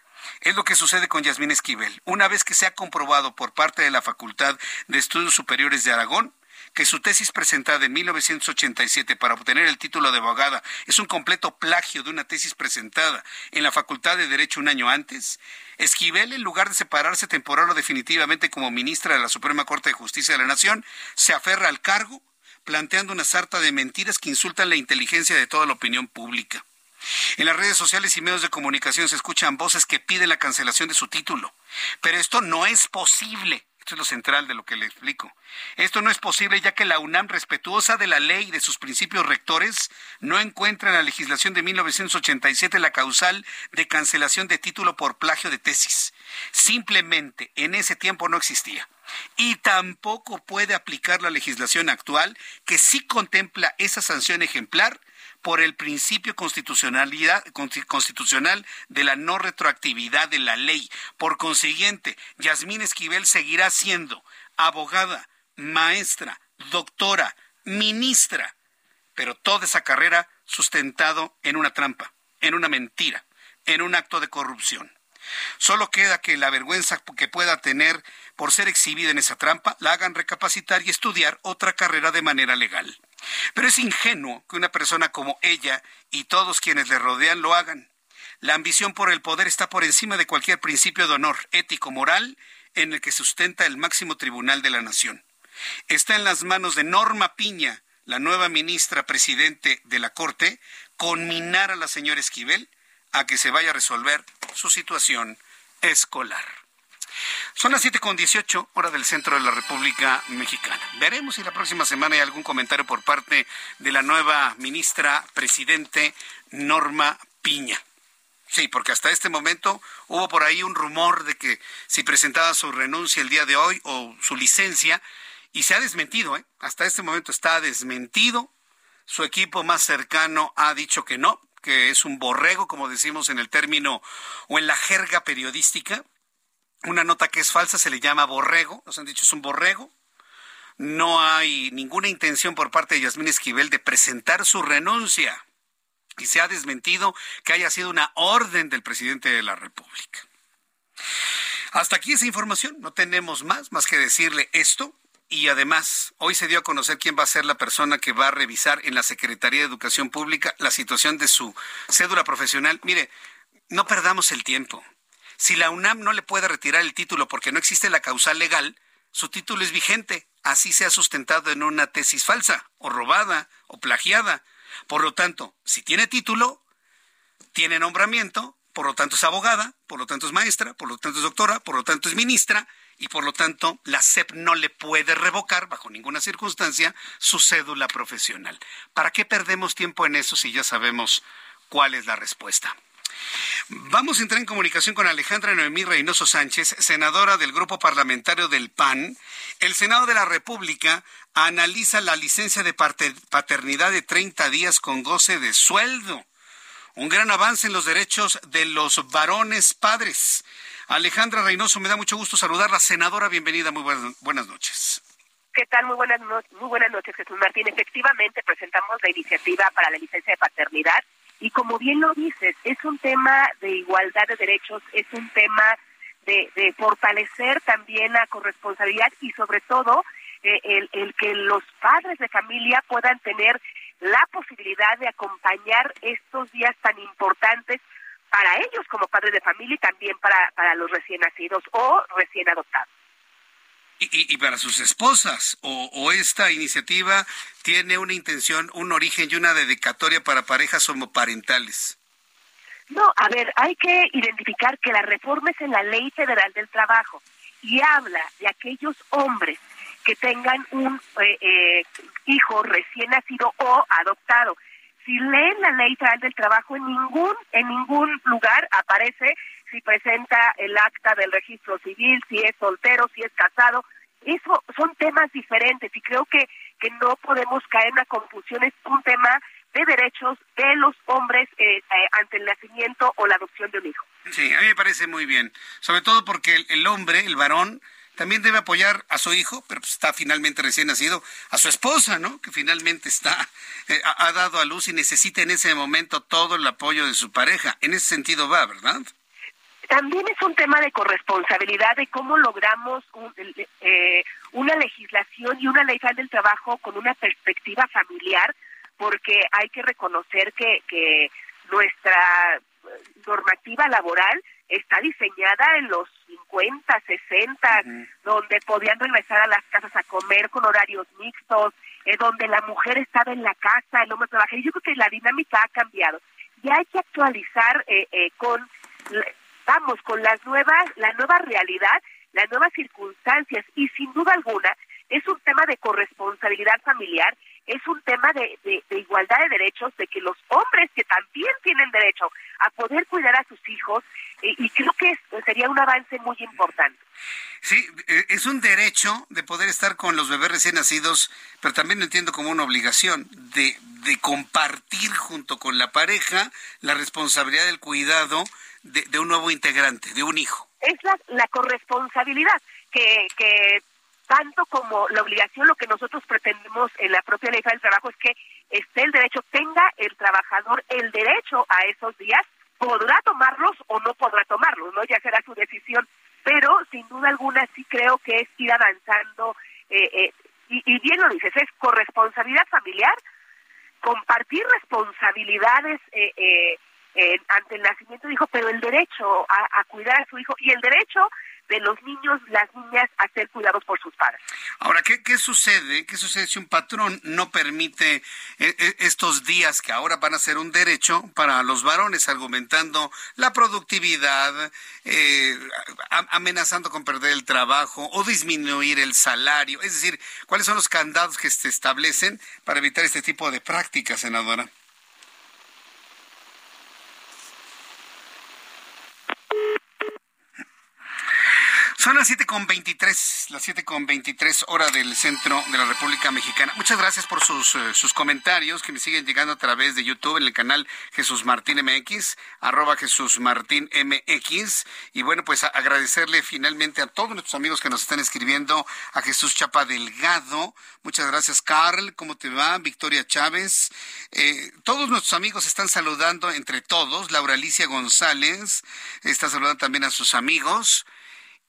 Es lo que sucede con Yasmín Esquivel. Una vez que se ha comprobado por parte de la Facultad de Estudios Superiores de Aragón que su tesis presentada en 1987 para obtener el título de abogada es un completo plagio de una tesis presentada en la Facultad de Derecho un año antes? Esquivel, en lugar de separarse temporal o definitivamente como ministra de la Suprema Corte de Justicia de la Nación, se aferra al cargo, planteando una sarta de mentiras que insultan la inteligencia de toda la opinión pública. En las redes sociales y medios de comunicación se escuchan voces que piden la cancelación de su título. Pero esto no es posible. Esto es lo central de lo que le explico. Esto no es posible ya que la UNAM, respetuosa de la ley y de sus principios rectores, no encuentra en la legislación de 1987 la causal de cancelación de título por plagio de tesis. Simplemente en ese tiempo no existía. Y tampoco puede aplicar la legislación actual que sí contempla esa sanción ejemplar por el principio constitucional de la no retroactividad de la ley. Por consiguiente, Yasmín Esquivel seguirá siendo abogada, maestra, doctora, ministra, pero toda esa carrera sustentado en una trampa, en una mentira, en un acto de corrupción. Solo queda que la vergüenza que pueda tener por ser exhibida en esa trampa la hagan recapacitar y estudiar otra carrera de manera legal. Pero es ingenuo que una persona como ella y todos quienes le rodean lo hagan. La ambición por el poder está por encima de cualquier principio de honor ético, moral, en el que sustenta el máximo tribunal de la nación. Está en las manos de Norma Piña, la nueva ministra presidente de la Corte, conminar a la señora Esquivel a que se vaya a resolver su situación escolar. Son las siete con dieciocho, hora del centro de la República Mexicana. Veremos si la próxima semana hay algún comentario por parte de la nueva ministra presidente Norma Piña. Sí, porque hasta este momento hubo por ahí un rumor de que si presentaba su renuncia el día de hoy o su licencia, y se ha desmentido, ¿eh? hasta este momento está desmentido. Su equipo más cercano ha dicho que no, que es un borrego, como decimos en el término o en la jerga periodística, una nota que es falsa se le llama borrego, nos han dicho es un borrego. No hay ninguna intención por parte de Yasmín Esquivel de presentar su renuncia y se ha desmentido que haya sido una orden del presidente de la República. Hasta aquí esa información, no tenemos más, más que decirle esto. Y además, hoy se dio a conocer quién va a ser la persona que va a revisar en la Secretaría de Educación Pública la situación de su cédula profesional. Mire, no perdamos el tiempo. Si la UNAM no le puede retirar el título porque no existe la causal legal, su título es vigente, así sea sustentado en una tesis falsa, o robada, o plagiada. Por lo tanto, si tiene título, tiene nombramiento, por lo tanto es abogada, por lo tanto es maestra, por lo tanto es doctora, por lo tanto es ministra, y por lo tanto la SEP no le puede revocar bajo ninguna circunstancia su cédula profesional. ¿Para qué perdemos tiempo en eso si ya sabemos cuál es la respuesta? Vamos a entrar en comunicación con Alejandra Noemí Reynoso Sánchez, senadora del Grupo Parlamentario del PAN. El Senado de la República analiza la licencia de paternidad de 30 días con goce de sueldo. Un gran avance en los derechos de los varones padres. Alejandra Reynoso, me da mucho gusto saludarla. Senadora, bienvenida, muy buenas, noches.
¿Qué tal? Muy buenas, muy buenas noches, Jesús Martín. Efectivamente, presentamos la iniciativa para la licencia de paternidad y como bien lo dices, es un tema de igualdad de derechos, es un tema de, fortalecer también la corresponsabilidad y sobre todo eh, el, que los padres de familia puedan tener la posibilidad de acompañar estos días tan importantes para ellos como padres de familia y también para los recién nacidos o recién adoptados.
Y, y, para sus esposas, o, esta iniciativa tiene una intención, un origen y una dedicatoria para parejas homoparentales?
No, a ver, hay que identificar que la reforma es en la Ley Federal del Trabajo y habla de aquellos hombres que tengan un eh, eh, hijo recién nacido o adoptado. Si leen la Ley Federal del Trabajo, en ningún, en ningún lugar aparece si presenta el acta del registro civil, si es soltero, si es casado. Eso son temas diferentes y creo que, que no podemos caer en la confusión. Es un tema de derechos de los hombres eh, eh, ante el nacimiento o la adopción de un hijo.
Sí, a mí me parece muy bien. Sobre todo porque el, hombre, el varón, también debe apoyar a su hijo, pero pues está finalmente recién nacido, a su esposa, ¿no? Que finalmente está, eh, ha dado a luz y necesita en ese momento todo el apoyo de su pareja. En ese sentido va, ¿verdad?
También es un tema de corresponsabilidad de cómo logramos eh, una legislación y una ley del trabajo con una perspectiva familiar, porque hay que reconocer que, que nuestra normativa laboral está diseñada en los 50, 60, donde podían regresar a las casas a comer con horarios mixtos, eh, donde la mujer estaba en la casa, el hombre trabajaba. Yo creo que la dinámica ha cambiado. Y hay que actualizar eh, eh, con, vamos, con las nuevas, la nueva realidad, las nuevas circunstancias. Y sin duda alguna, es un tema de corresponsabilidad familiar es un tema de, igualdad de derechos, de que los hombres que también tienen derecho a poder cuidar a sus hijos, eh, y creo que sería un avance muy importante.
Sí, eh, es un derecho de poder estar con los bebés recién nacidos, pero también lo entiendo como una obligación de, de compartir junto con la pareja la responsabilidad del cuidado de, de un nuevo integrante, de un hijo.
Es la, la corresponsabilidad que, que tanto como la obligación, lo que nosotros pretendemos en la propia ley del trabajo es que esté el derecho, tenga el trabajador el derecho a esos días, podrá tomarlos o no podrá tomarlos, ¿no? Ya será su decisión, pero sin duda alguna sí creo que es ir avanzando, eh, eh, y, bien lo dices, es corresponsabilidad familiar, compartir responsabilidades eh, ante el nacimiento de hijo, pero el derecho a cuidar a su hijo y el derecho de los niños, las niñas a ser cuidados por sus padres.
Ahora, ¿qué, qué sucede? ¿Qué sucede si un patrón no permite eh, eh, estos días que ahora van a ser un derecho para los varones, argumentando la productividad, eh, amenazando con perder el trabajo o disminuir el salario? Es decir, ¿cuáles son los candados que se establecen para evitar este tipo de prácticas, senadora? Son las siete con veintitrés, las siete con veintitrés hora del centro de la República Mexicana. Muchas gracias por sus, eh, sus comentarios que me siguen llegando a través de YouTube en el canal Jesús Martín MX, arroba Jesús Martín MX. Y bueno, pues agradecerle finalmente a todos nuestros amigos que nos están escribiendo, a Jesús Chapa Delgado. Muchas gracias, Carl. ¿Cómo te va? Victoria Chávez. Eh, todos nuestros amigos están saludando entre todos. Laura Alicia González está saludando también a sus amigos.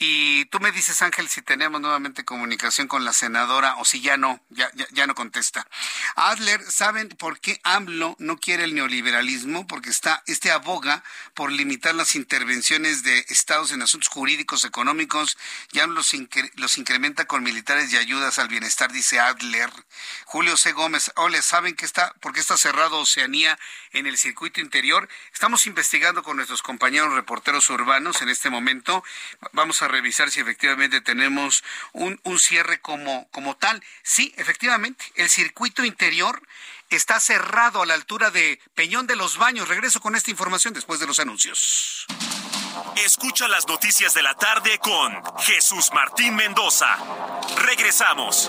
Y tú me dices, Ángel, si tenemos nuevamente comunicación con la senadora o si ya no, ya, ya, no contesta. Adler, ¿saben por qué AMLO no quiere el neoliberalismo? Porque está, este aboga por limitar las intervenciones de estados en asuntos jurídicos, económicos, ya los, los incrementa con militares y ayudas al bienestar, dice Adler. Julio C. Gómez, ole, ¿saben qué está, por qué está cerrado Oceanía en el circuito interior? Estamos investigando con nuestros compañeros reporteros urbanos en este momento. Vamos a revisar si efectivamente tenemos un, un cierre como, como tal. Sí, efectivamente, el circuito interior está cerrado a la altura de Peñón de los Baños. Regreso con esta información después de los anuncios.
Escucha las noticias de la tarde con Jesús Martín Mendoza. Regresamos.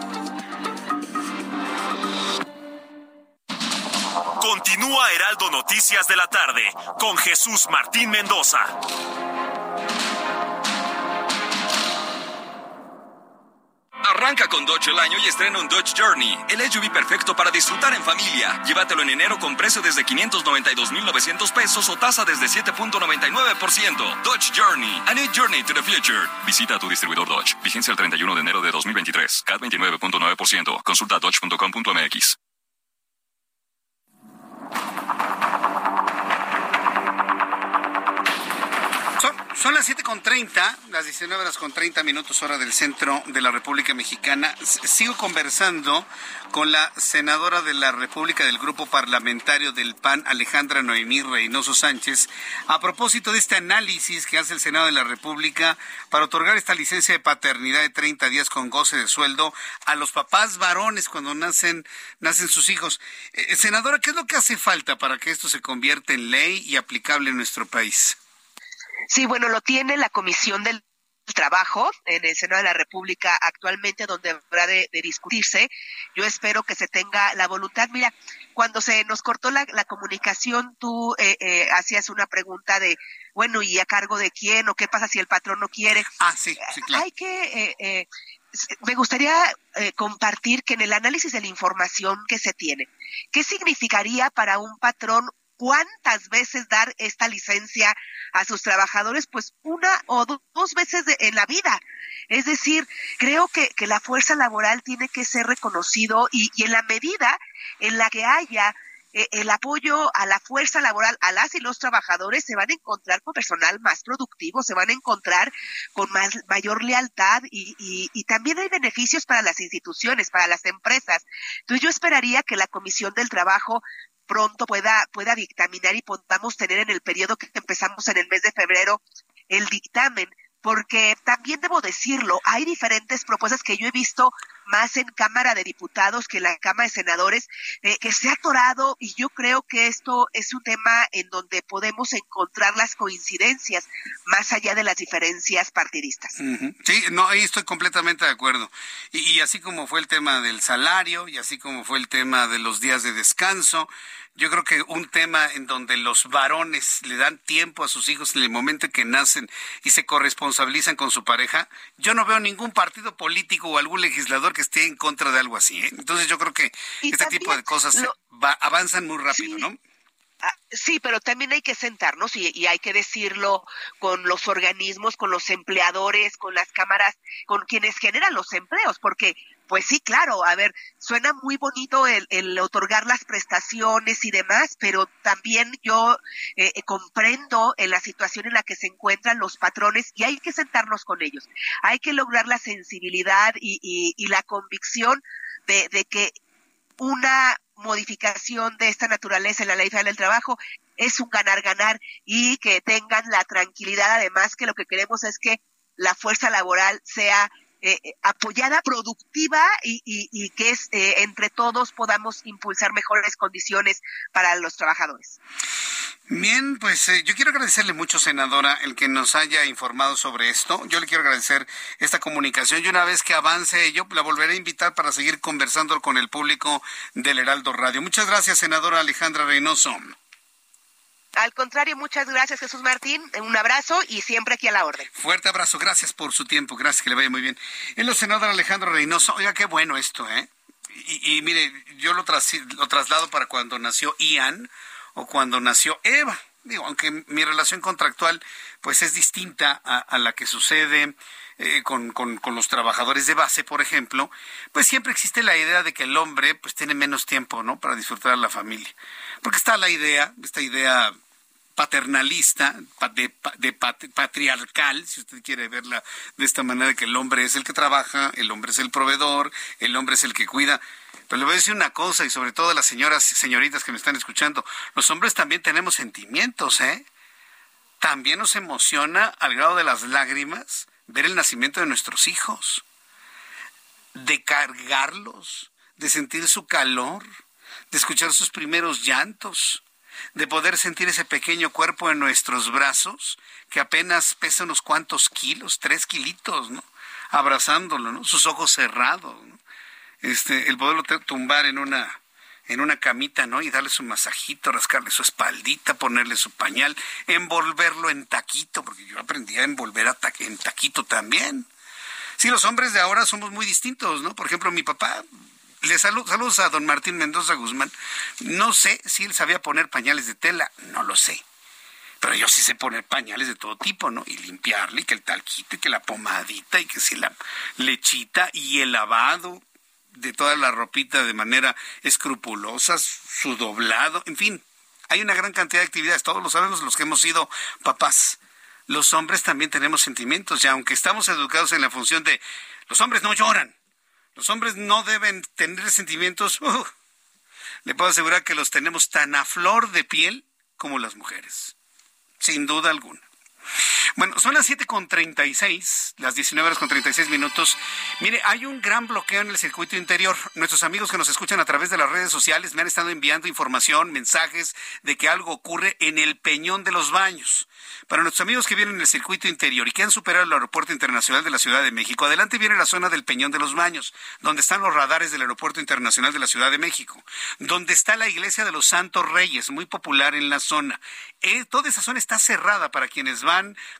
Continúa Heraldo Noticias de la tarde con Jesús Martín Mendoza.
Arranca con Dodge el año y estrena un Dodge Journey, el SUV perfecto para disfrutar en familia. Llévatelo en enero con precio desde 592,900 pesos o tasa desde 7.99%. Dodge Journey, a new journey to the future. Visita a tu distribuidor Dodge. Vigencia el 31 de enero de 2023. CAT 29.9%. Consulta dodge.com.mx.
Son las 7.30, las 19 horas con 30 minutos hora del centro de la República Mexicana. Sigo conversando con la senadora de la República del Grupo Parlamentario del PAN, Alejandra Noemí Reynoso Sánchez, a propósito de este análisis que hace el Senado de la República para otorgar esta licencia de paternidad de 30 días con goce de sueldo a los papás varones cuando nacen, nacen sus hijos. Eh, senadora, ¿qué es lo que hace falta para que esto se convierta en ley y aplicable en nuestro país?
Sí, bueno, lo tiene la Comisión del
Trabajo en el Senado de la República actualmente, donde habrá de, discutirse. Yo espero que se tenga la voluntad. Mira, cuando se nos cortó la, comunicación, tú eh, eh, hacías una pregunta de, bueno, ¿y a cargo de quién? ¿O qué pasa si el patrón no quiere?
Ah, sí, sí, claro.
Hay que... Eh, me gustaría compartir que en el análisis de la información que se tiene, ¿qué significaría para un patrón cuántas veces dar esta licencia a sus trabajadores, pues una o dos veces en la vida. Es decir, creo que, que, la fuerza laboral tiene que ser reconocido y, y en la medida en la que haya eh, el apoyo a la fuerza laboral, a las y los trabajadores, se van a encontrar con personal más productivo, se van a encontrar con más, mayor lealtad y, y, y también hay beneficios para las instituciones, para las empresas. Entonces yo esperaría que la Comisión del Trabajo pronto pueda, pueda dictaminar y podamos tener en el periodo que empezamos en el mes de febrero el dictamen porque también debo decirlo, hay diferentes propuestas que yo he visto más en Cámara de Diputados que en la Cámara de Senadores, eh, que se ha atorado y yo creo que esto es un tema en donde podemos encontrar las coincidencias más allá de las diferencias partidistas.
Sí, no, ahí estoy completamente de acuerdo. Y, y así como fue el tema del salario y así como fue el tema de los días de descanso, yo creo que un tema en donde los varones le dan tiempo a sus hijos en el momento en que nacen y se corresponsabilizan con su pareja, yo no veo ningún partido político o algún legislador que esté en contra de algo así. ¿eh? Entonces yo creo que este tipo de cosas avanzan muy rápido, ¿no?
Ah, sí, pero también hay que sentarnos y, y, hay que decirlo con los organismos, con los empleadores, con las cámaras, con quienes generan los empleos, porque pues sí, claro, a ver, suena muy bonito el, otorgar las prestaciones y demás, pero también yo eh, eh, comprendo en la situación en la que se encuentran los patrones y hay que sentarnos con ellos. Hay que lograr la sensibilidad y, y, y la convicción de, de que una modificación de esta naturaleza en la ley federal del trabajo es un ganar-ganar y que tengan la tranquilidad además que lo que queremos es que la fuerza laboral sea eh, eh, apoyada, productiva y, y, que es, eh, entre todos podamos impulsar mejores condiciones para los trabajadores.
Bien, pues yo quiero agradecerle mucho, senadora, el que nos haya informado sobre esto. Yo le quiero agradecer esta comunicación y una vez que avance yo la volveré a invitar para seguir conversando con el público del Heraldo Radio. Muchas gracias, senadora Alejandra Reynoso.
Al contrario, muchas gracias Jesús Martín, un abrazo y siempre aquí a la orden.
Fuerte abrazo, gracias por su tiempo, gracias que le vaya muy bien. En los senador Alejandro Reynoso, oiga, qué bueno esto, ¿eh? Y, mire, yo lo, lo traslado para cuando nació Ian o cuando nació Eva. Digo, aunque mi relación contractual pues es distinta a, la que sucede eh, con, con, con, los trabajadores de base, por ejemplo, pues siempre existe la idea de que el hombre pues tiene menos tiempo, ¿no? Para disfrutar de la familia. Porque está la idea, esta idea paternalista, de, patriarcal, si usted quiere verla de esta manera, que el hombre es el que trabaja, el hombre es el proveedor, el hombre es el que cuida. Pero le voy a decir una cosa, y sobre todo a las señoras, señoritas que me están escuchando, los hombres también tenemos sentimientos, ¿eh? También nos emociona al grado de las lágrimas ver el nacimiento de nuestros hijos, de cargarlos, de sentir su calor, de escuchar sus primeros llantos, de poder sentir ese pequeño cuerpo en nuestros brazos, que apenas pesa unos cuantos kilos, tres kilitos, ¿no? Abrazándolo, ¿no? Sus ojos cerrados, ¿no? Este, el poderlo tumbar en una, en una camita, ¿no? Y darle su masajito, rascarle su espaldita, ponerle su pañal, envolverlo en taquito, porque yo aprendí a envolver a en taquito también. Sí, los hombres de ahora somos muy distintos, ¿no? Por ejemplo, mi papá le saludos a don Martín Mendoza Guzmán. No sé si él sabía poner pañales de tela, no lo sé. Pero yo sí sé poner pañales de todo tipo, ¿no? Y limpiarle, y que el talquito, y que la pomadita, y que si la lechita, y el lavado de toda la ropita de manera escrupulosa, su doblado, en fin. Hay una gran cantidad de actividades, todos lo sabemos los que hemos sido papás. Los hombres también tenemos sentimientos, y aunque estamos educados en la función de los hombres no lloran, los hombres no deben tener sentimientos. Uh, le puedo asegurar que los tenemos tan a flor de piel como las mujeres. Sin duda alguna. Bueno, son las 7 con 36, las 19 horas con 36 minutos. Mire, hay un gran bloqueo en el circuito interior. Nuestros amigos que nos escuchan a través de las redes sociales me han estado enviando información, mensajes de que algo ocurre en el Peñón de los Baños. Para nuestros amigos que vienen en el circuito interior y que han superado el aeropuerto internacional de la Ciudad de México, adelante viene la zona del Peñón de los Baños, donde están los radares del aeropuerto internacional de la Ciudad de México, donde está la iglesia de los Santos Reyes, muy popular en la zona. Eh, toda esa zona está cerrada para quienes van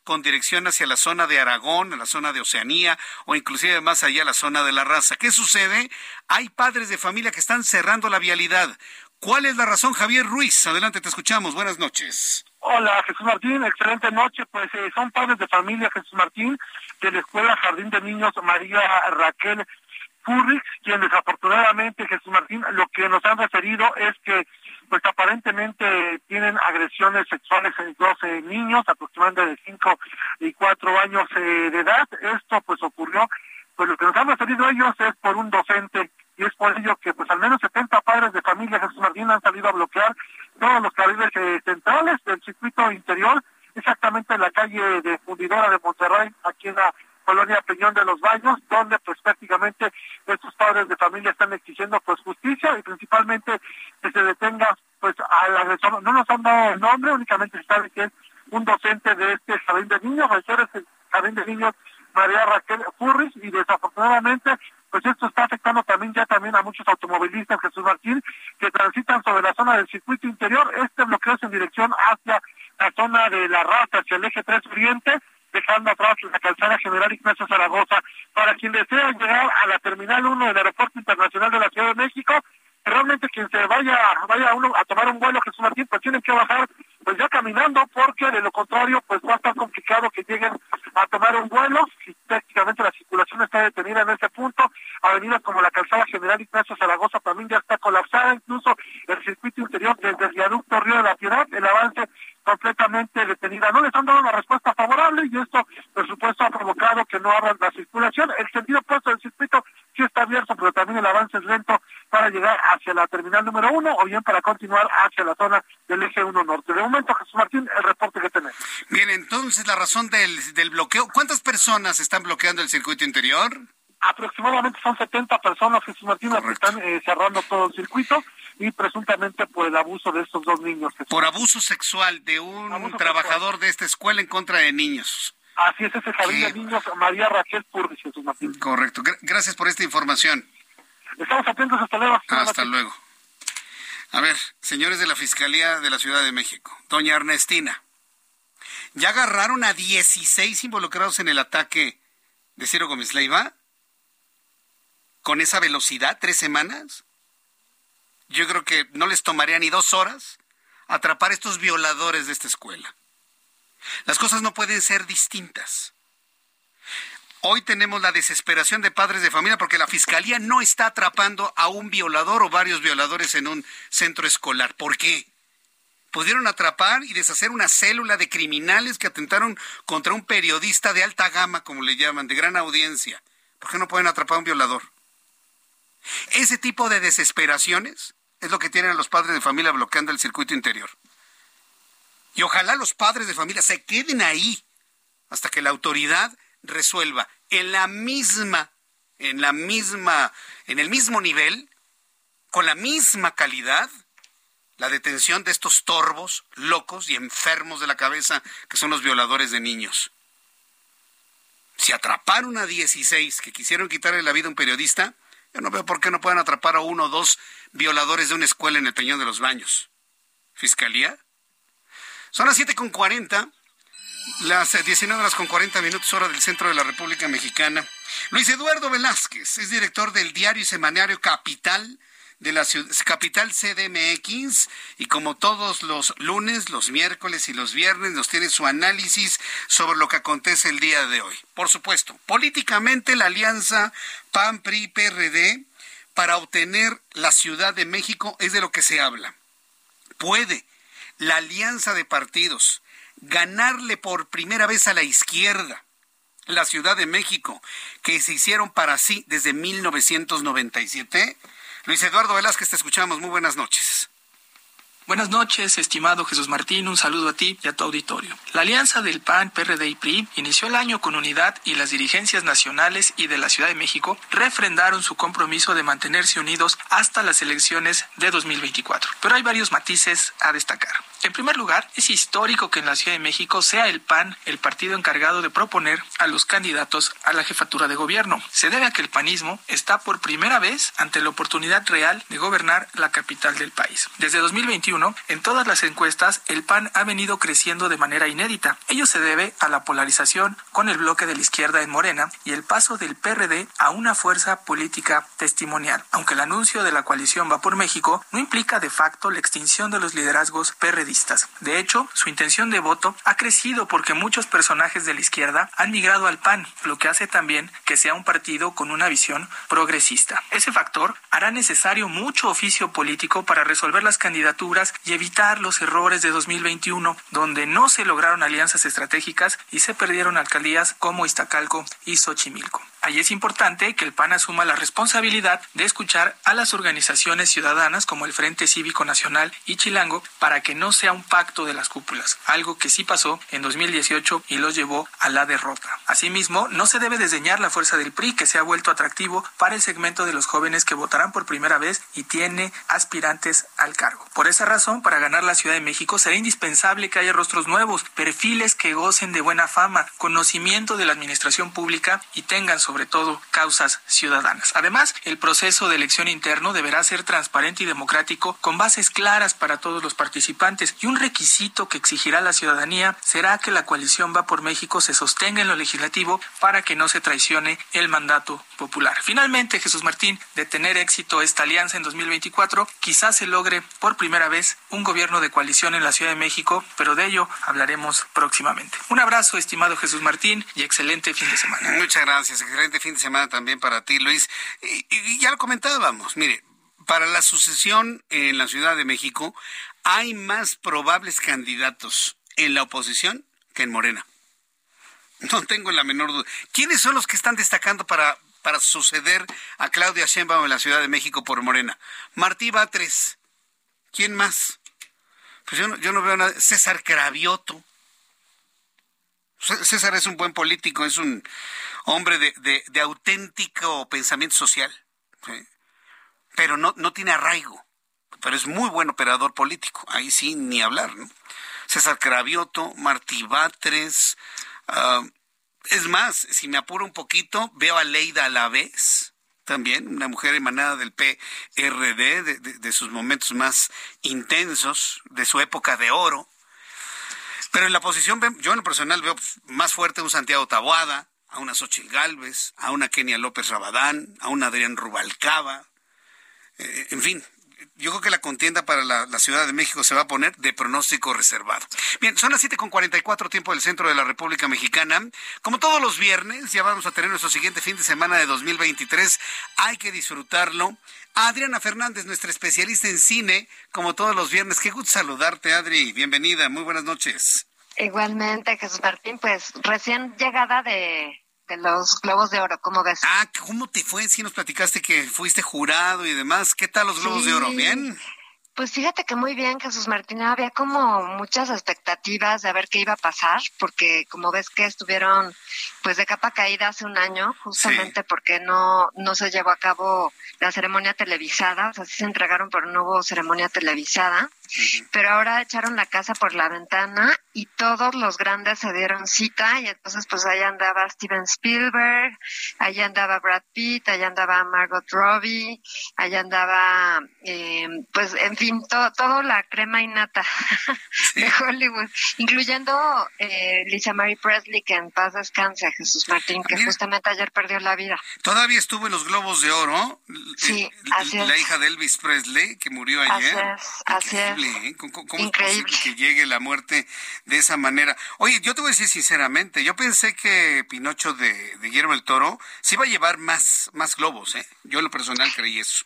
con dirección hacia la zona de Aragón, a la zona de Oceanía o inclusive más allá a la zona de la raza. ¿Qué sucede? Hay padres de familia que están cerrando la vialidad. ¿Cuál es la razón, Javier Ruiz? Adelante, te escuchamos. Buenas noches.
Hola, Jesús Martín, excelente noche. Pues eh, son padres de familia, Jesús Martín, de la Escuela Jardín de Niños María Raquel Furrix, quien desafortunadamente, Jesús Martín, lo que nos han referido es que pues aparentemente tienen agresiones sexuales en 12 niños, aproximadamente de 5 y 4 años eh, de edad. Esto pues ocurrió, pues lo que nos han referido ellos es por un docente y es por ello que pues al menos 70 padres de familia Jesús Martín han salido a bloquear todos los carriles eh, centrales del circuito interior, exactamente en la calle de Fundidora de Monterrey, aquí en la colonia Peñón de los Baños, donde pues prácticamente estos padres de familia están exigiendo pues justicia y principalmente que se detenga pues al agresor. No nos han dado el nombre, únicamente se sabe que es un docente de este jardín de niños, el jardín de niños María Raquel Furris y desafortunadamente pues esto está afectando también ya también a muchos automovilistas, Jesús Martín, que transitan sobre la zona del circuito interior. Este bloqueo es en dirección hacia la zona de la raza, hacia el eje 3 Oriente, dejando atrás la calzada General Ignacio Zaragoza. Para quien desea llegar a la Terminal 1 del Aeropuerto Internacional de la Ciudad de México, realmente quien se vaya vaya uno a tomar un vuelo Jesús Martín pues tienen que bajar pues ya caminando porque de lo contrario pues va a estar complicado que lleguen a tomar un vuelo y prácticamente la circulación está detenida en ese punto avenidas como la calzada general Ignacio Zaragoza también ya está colapsada incluso el circuito interior desde el viaducto Río de la Piedad el avance completamente detenida. No les han dado una respuesta favorable y esto, por supuesto, ha provocado que no abran la circulación. El sentido opuesto del circuito sí está abierto, pero también el avance es lento para llegar hacia la terminal número uno o bien para continuar hacia la zona del eje 1 norte. De momento, Jesús Martín, el reporte que tenemos.
Bien, entonces la razón del, del bloqueo, ¿cuántas personas están bloqueando el circuito interior?
Aproximadamente son 70 personas, Jesús Martín, las que están eh, cerrando todo el circuito y presuntamente por el abuso de estos dos niños.
Por abuso sexual de un trabajador de esta escuela en contra de niños.
Así es, ese de niños, María Raquel Purris, Jesús Martín.
Correcto. gracias por esta información.
Estamos atentos, hasta luego.
Hasta luego. A ver, señores de la Fiscalía de la Ciudad de México, doña Ernestina, ¿ya agarraron a 16 involucrados en el ataque de Ciro Gómez Leiva? ¿Con esa velocidad, tres semanas? Yo creo que no les tomaría ni dos horas atrapar a estos violadores de esta escuela. Las cosas no pueden ser distintas. Hoy tenemos la desesperación de padres de familia porque la fiscalía no está atrapando a un violador o varios violadores en un centro escolar. ¿Por qué? Pudieron atrapar y deshacer una célula de criminales que atentaron contra un periodista de alta gama, como le llaman, de gran audiencia. ¿Por qué no pueden atrapar a un violador? Ese tipo de desesperaciones es lo que tienen los padres de familia bloqueando el circuito interior. Y ojalá los padres de familia se queden ahí hasta que la autoridad resuelva en la misma, en la misma, en el mismo nivel, con la misma calidad, la detención de estos torbos, locos y enfermos de la cabeza que son los violadores de niños. Si atraparon a 16 que quisieron quitarle la vida a un periodista, yo no veo por qué no puedan atrapar a uno o dos violadores de una escuela en el Peñón de los Baños. ¿Fiscalía? Son las 7.40, las 19 horas con 40 minutos hora del centro de la República Mexicana. Luis Eduardo Velázquez es director del diario y semanario Capital de la ciudad, capital CDMX y como todos los lunes, los miércoles y los viernes nos tiene su análisis sobre lo que acontece el día de hoy. Por supuesto, políticamente la alianza PAN-PRI-PRD para obtener la Ciudad de México es de lo que se habla. Puede la alianza de partidos ganarle por primera vez a la izquierda la Ciudad de México, que se hicieron para sí desde 1997? Luis Eduardo Velázquez, te escuchamos. Muy buenas noches.
Buenas noches, estimado Jesús Martín, un saludo a ti y a tu auditorio. La alianza del PAN, PRD y PRI inició el año con unidad y las dirigencias nacionales y de la Ciudad de México refrendaron su compromiso de mantenerse unidos hasta las elecciones de 2024. Pero hay varios matices a destacar. En primer lugar, es histórico que en la Ciudad de México sea el PAN el partido encargado de proponer a los candidatos a la jefatura de gobierno. Se debe a que el panismo está por primera vez ante la oportunidad real de gobernar la capital del país. Desde 2021, en todas las encuestas, el PAN ha venido creciendo de manera inédita. Ello se debe a la polarización con el bloque de la izquierda en Morena y el paso del PRD a una fuerza política testimonial. Aunque el anuncio de la coalición Va por México no implica de facto la extinción de los liderazgos PRD de hecho, su intención de voto ha crecido porque muchos personajes de la izquierda han migrado al PAN, lo que hace también que sea un partido con una visión progresista. Ese factor hará necesario mucho oficio político para resolver las candidaturas y evitar los errores de 2021, donde no se lograron alianzas estratégicas y se perdieron alcaldías como Iztacalco y Xochimilco. Ahí es importante que el PAN asuma la responsabilidad de escuchar a las organizaciones ciudadanas como el Frente Cívico Nacional y Chilango para que no sea un pacto de las cúpulas, algo que sí pasó en 2018 y los llevó a la derrota. Asimismo, no se debe desdeñar la fuerza del PRI que se ha vuelto atractivo para el segmento de los jóvenes que votarán por primera vez y tiene aspirantes al cargo. Por esa razón, para ganar la Ciudad de México será indispensable que haya rostros nuevos, perfiles que gocen de buena fama, conocimiento de la administración pública y tengan su sobre todo causas ciudadanas. Además, el proceso de elección interno deberá ser transparente y democrático con bases claras para todos los participantes y un requisito que exigirá la ciudadanía será que la coalición Va por México se sostenga en lo legislativo para que no se traicione el mandato popular. Finalmente, Jesús Martín, de tener éxito esta alianza en 2024, quizás se logre por primera vez un gobierno de coalición en la Ciudad de México, pero de ello hablaremos próximamente. Un abrazo, estimado Jesús Martín, y excelente fin de semana.
Muchas gracias excelente fin de semana también para ti, Luis. Y, ya lo comentábamos, mire, para la sucesión en la Ciudad de México hay más probables candidatos en la oposición que en Morena. No tengo la menor duda. ¿Quiénes son los que están destacando para, para suceder a Claudia Sheinbaum en la Ciudad de México por Morena? Martí Batres. ¿Quién más? Pues yo no, yo no veo nada. César Cravioto. César es un buen político, es un hombre de, auténtico pensamiento social, pero no, no tiene arraigo, pero es muy buen operador político, ahí sí ni hablar, ¿no? César Cravioto, Martí Batres, ah, es más, si me apuro un poquito, veo a Leida a la vez, también, una mujer emanada del PRD, de, de, sus momentos más intensos, de su época de oro. Pero en la posición, yo en lo personal veo más fuerte a un Santiago Taboada, a una Xochitl Galvez, a una Kenia López Rabadán, a un Adrián Rubalcaba. Eh, en fin, yo creo que la contienda para la, Ciudad de México se va a poner de pronóstico reservado. Bien, son las 7.44 tiempo del centro de la República Mexicana. Como todos los viernes, ya vamos a tener nuestro siguiente fin de semana de 2023. Hay que disfrutarlo. Adriana Fernández, nuestra especialista en cine, como todos los viernes. Qué gusto saludarte, Adri. Bienvenida. Muy buenas noches.
Igualmente, Jesús Martín, pues recién llegada de, los Globos de Oro, ¿cómo ves?
Ah, ¿cómo te fue? Si nos platicaste que fuiste jurado y demás. ¿Qué tal los Globos de Oro? ¿Bien?
Pues fíjate que muy bien, Jesús Martín. Había como muchas expectativas de ver qué iba a pasar, porque como ves que estuvieron pues de capa caída hace un año, justamente porque no, no se llevó a cabo la ceremonia televisada, o sea, sí se entregaron, pero no hubo ceremonia televisada. Pero ahora echaron la casa por la ventana y todos los grandes se dieron cita y entonces pues ahí andaba Steven Spielberg, allá andaba Brad Pitt, allá andaba Margot Robbie, allá andaba eh, pues en fin, todo, todo la crema innata de Hollywood, incluyendo eh, Lisa Marie Presley que en paz descanse, Jesús Martín, que justamente ayer perdió la vida.
Todavía estuvo en los Globos de Oro.
Sí, así
la, hija de Elvis Presley que murió ayer.
Así es,
¿eh? ¿Cómo, es posible que llegue la muerte de esa manera? Oye, yo te voy a decir sinceramente, yo pensé que Pinocho de, Guillermo el Toro se iba a llevar más, más globos, ¿eh? Yo en lo personal creí eso.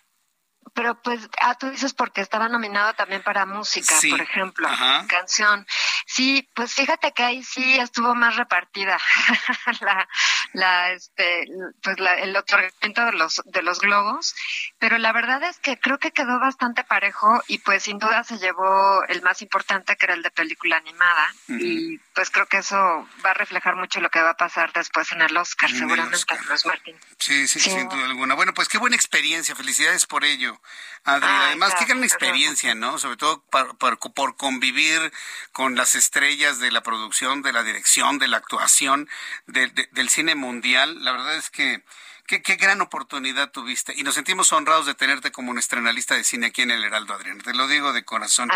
Pero pues, ah, tú dices porque estaba nominado también para música, por ejemplo, canción. Sí, pues fíjate que ahí sí estuvo más repartida la la, este, pues la, el otorgamiento de los, de los globos, pero la verdad es que creo que quedó bastante parejo y pues sin duda se llevó el más importante que era el de película animada y pues creo que eso va a reflejar mucho lo que va a pasar después en el Oscar, seguramente, Los Martín.
Sí, sí, sin duda alguna. Bueno, pues qué buena experiencia, felicidades por ello, Adri. Además, qué gran experiencia, ¿no? Sobre todo por, por convivir con las estrellas de la producción, de la dirección, de la actuación, del cine mundial. La verdad es que Qué, gran oportunidad tuviste y nos sentimos honrados de tenerte como un estrenalista de cine aquí en el Heraldo, Adrián. Te lo digo de corazón.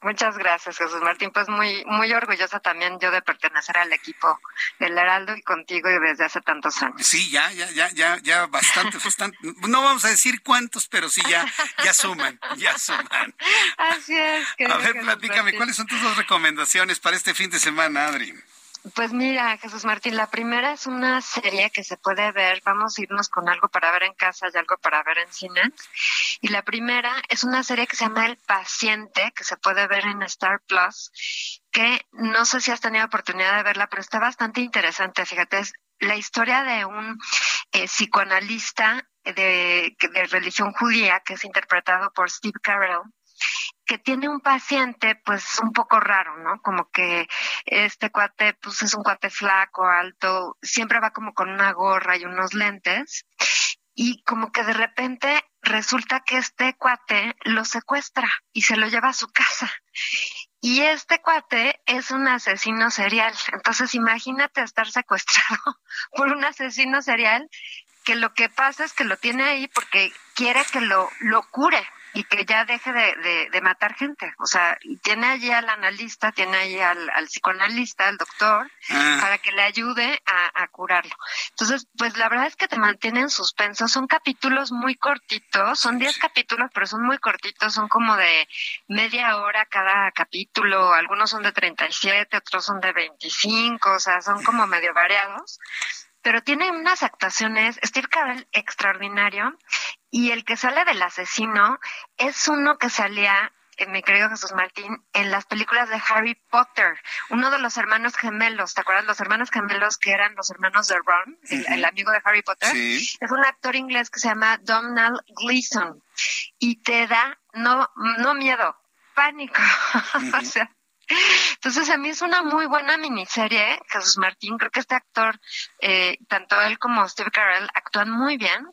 muchas gracias, Jesús Martín. Pues muy, muy orgullosa también yo de pertenecer al equipo del Heraldo y contigo desde hace tantos años.
Sí, ya, ya, ya, ya, ya bastante, bastante. No vamos a decir cuántos, pero sí ya, ya suman, ya suman.
Así es.
A ver, platícame, ¿cuáles son tus dos recomendaciones para este fin de semana, Adri?
Pues mira, Jesús Martín, la primera es una serie que se puede ver, vamos a irnos con algo para ver en casa y algo para ver en cine. Y la primera es una serie que se llama El Paciente, que se puede ver en Star Plus, que no sé si has tenido oportunidad de verla, pero está bastante interesante. Fíjate, es la historia de un eh, psicoanalista de, de religión judía que es interpretado por Steve Carell que tiene un paciente pues un poco raro, ¿no? Como que este cuate pues es un cuate flaco, alto, siempre va como con una gorra y unos lentes y como que de repente resulta que este cuate lo secuestra y se lo lleva a su casa. Y este cuate es un asesino serial. Entonces imagínate estar secuestrado por un asesino serial que lo que pasa es que lo tiene ahí porque quiere que lo, lo cure, y que ya deje de, de, matar gente. O sea, tiene allí al analista, tiene allí al, al psicoanalista, al doctor, ah. para que le ayude a, a, curarlo. Entonces, pues la verdad es que te mantiene en suspenso. Son capítulos muy cortitos, son 10 capítulos, pero son muy cortitos, son como de media hora cada capítulo. Algunos son de 37, otros son de 25, o sea, son como medio variados pero tiene unas actuaciones, Steve Carell extraordinario, y el que sale del asesino es uno que salía eh, mi querido Jesús Martín, en las películas de Harry Potter, uno de los hermanos gemelos, ¿te acuerdas? Los hermanos gemelos que eran los hermanos de Ron, el, amigo de Harry Potter, es un actor inglés que se llama Donald Gleason y te da no, no miedo, pánico. o sea, entonces, a mí es una muy buena miniserie, Jesús Martín. Creo que este actor, eh, tanto él como Steve Carell, actúan muy bien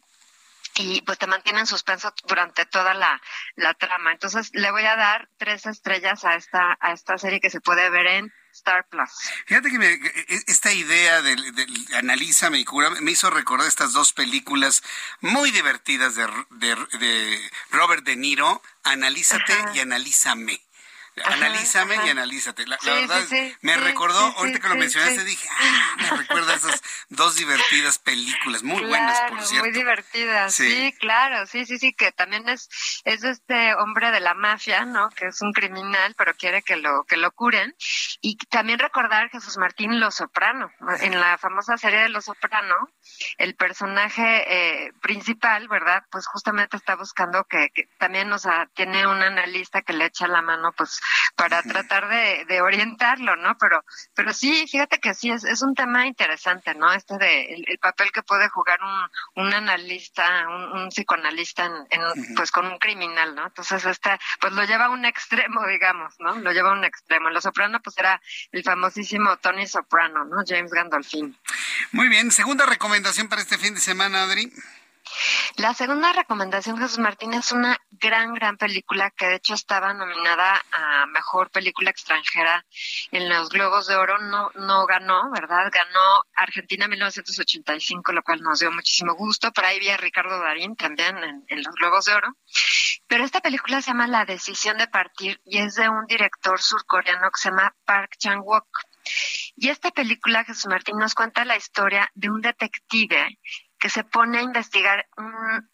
y pues te mantienen suspenso durante toda la, la trama. Entonces, le voy a dar tres estrellas a esta, a esta serie que se puede ver en Star Plus.
Fíjate que e, esta idea de, de, Analízame y Cura me hizo recordar estas dos películas muy divertidas de, de Robert De Niro, Analízate y Analízame analízame y analízate. La, verdad, me recordó, ahorita que lo mencionaste, dije, ah, me recuerda a esas dos divertidas películas, muy buenas, por cierto.
Muy divertidas, sí. claro, sí, sí, sí, que también es, es este hombre de la mafia, ¿no? Que es un criminal, pero quiere que lo, que lo curen. Y también recordar Jesús Martín Lo Soprano, en la famosa serie de Lo Soprano, el personaje eh, principal, ¿verdad? Pues justamente está buscando que, que también, o sea, tiene un analista que le echa la mano, pues para tratar de, de, orientarlo, ¿no? Pero, pero sí, fíjate que sí, es, es un tema interesante, ¿no? Este de el, papel que puede jugar un, un analista, un, psicoanalista en, pues con un criminal, ¿no? Entonces, este, pues lo lleva a un extremo, digamos, ¿no? Lo lleva a un extremo. En Los Soprano, pues era el famosísimo Tony Soprano, ¿no? James Gandolfini.
Muy bien, segunda recomendación para este fin de semana, Adri.
La segunda recomendación, Jesús Martín, es una gran, gran película que de hecho estaba nominada a Mejor Película Extranjera en los Globos de Oro. No, no ganó, ¿verdad? Ganó Argentina 1985, lo cual nos dio muchísimo gusto. Por ahí vi a Ricardo Darín también en, en los Globos de Oro. Pero esta película se llama La Decisión de Partir y es de un director surcoreano que se llama Park Chan-wook. Y esta película, Jesús Martín, nos cuenta la historia de un detective que se pone a investigar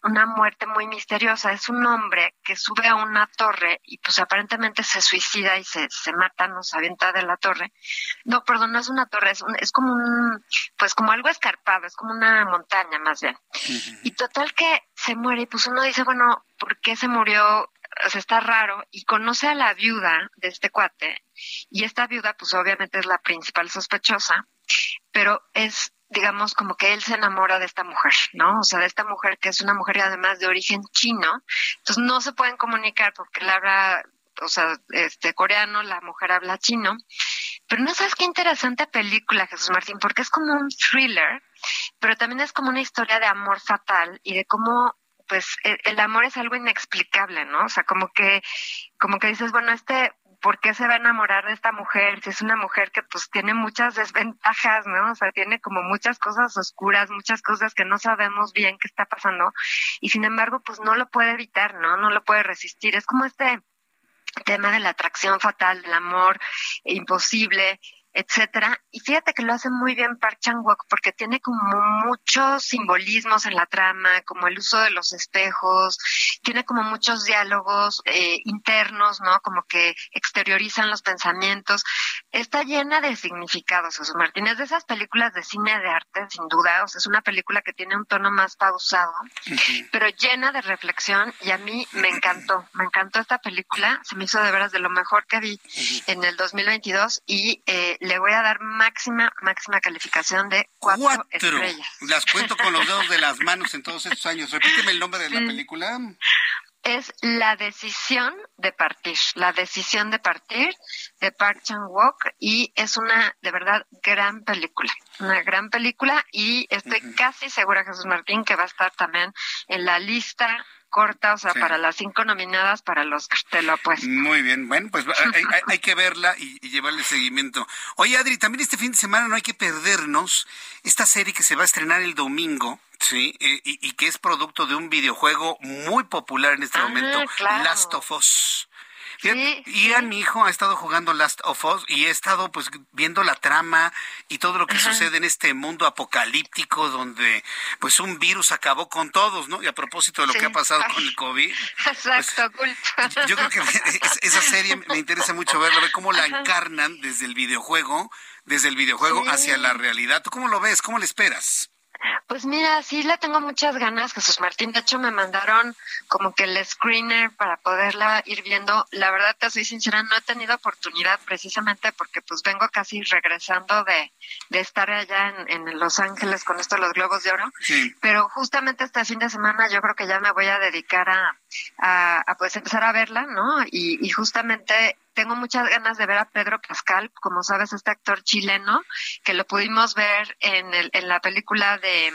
una muerte muy misteriosa. Es un hombre que sube a una torre y pues aparentemente se suicida y se, se mata, no se avienta de la torre. No, perdón, no es una torre, es, es como un, pues como algo escarpado, es como una montaña más bien. Y total que se muere y pues uno dice, bueno, ¿por qué se murió? O sea, está raro y conoce a la viuda de este cuate y esta viuda pues obviamente es la principal sospechosa, pero es digamos, como que él se enamora de esta mujer, ¿no? O sea, de esta mujer que es una mujer además de origen chino. Entonces no se pueden comunicar porque él habla, o sea, este coreano, la mujer habla chino. Pero no sabes qué interesante película, Jesús Martín, porque es como un thriller, pero también es como una historia de amor fatal y de cómo pues el, el amor es algo inexplicable, ¿no? O sea, como que como que dices, bueno, este ¿por qué se va a enamorar de esta mujer? Si es una mujer que pues tiene muchas desventajas, ¿no? O sea, tiene como muchas cosas oscuras, muchas cosas que no sabemos bien qué está pasando y sin embargo pues no lo puede evitar, ¿no? No lo puede resistir. Es como este tema de la atracción fatal, del amor imposible, etcétera. Y fíjate que lo hace muy bien Park Chan-wook porque tiene como muchos simbolismos en la trama, como el uso de los espejos, tiene como muchos diálogos eh, internos, ¿no? Como que exteriorizan los pensamientos. Está llena de significados, Jesús Martín. Es de esas películas de cine de arte, sin duda. O sea, es una película que tiene un tono más pausado, pero llena de reflexión y a mí me encantó. Me encantó esta película. Se me hizo de veras de lo mejor que vi en el 2022 y eh, le voy a dar máxima, máxima calificación de cuatro,
Cuatro.
estrellas.
Las cuento con los dedos de las manos en todos estos años. Repíteme el nombre de la
Sí.
película.
Es La decisión de partir, La decisión de partir de Park Chan-wook y es una, de verdad, gran película, una gran película y estoy casi segura, Jesús Martín, que va a estar también en la lista corta, o sea,
Sí.
para las cinco nominadas para los te lo apuesto.
Muy bien, bueno, pues hay, hay- hay que verla y, y llevarle seguimiento. Oye, Adri, también este fin de semana no hay que perdernos esta serie que se va a estrenar el domingo, sí, Eh, y, y que es producto de un videojuego muy popular en este
Ah,
momento,
claro.
Last of Us. Fíjate, Ian, mi hijo, ha estado jugando Last of Us y he estado pues viendo la trama y todo lo que sucede en este mundo apocalíptico donde pues un virus acabó con todos, ¿no? Y a propósito de lo
Sí.
que ha pasado
Ay.
con el COVID,
Exacto, culpa.
yo creo que es- esa serie me interesa mucho verla, ver cómo la
Ajá.
encarnan desde el videojuego, desde el videojuego
Sí.
hacia la realidad. ¿Tú cómo lo ves? ¿Cómo le esperas?
Pues mira, sí le tengo muchas ganas, Jesús Martín. De hecho, me mandaron como que el screener para poderla ir viendo. La verdad, te soy sincera, no he tenido oportunidad precisamente porque pues vengo casi regresando de, de estar allá en, en Los Ángeles con esto de los Globos de Oro.
Sí.
Pero justamente este fin de semana yo creo que ya me voy a dedicar a, a, a, pues empezar a verla, ¿no? Y, y justamente tengo muchas ganas de ver a Pedro Pascal, como sabes, este actor chileno, que lo pudimos ver en, el, en la película de,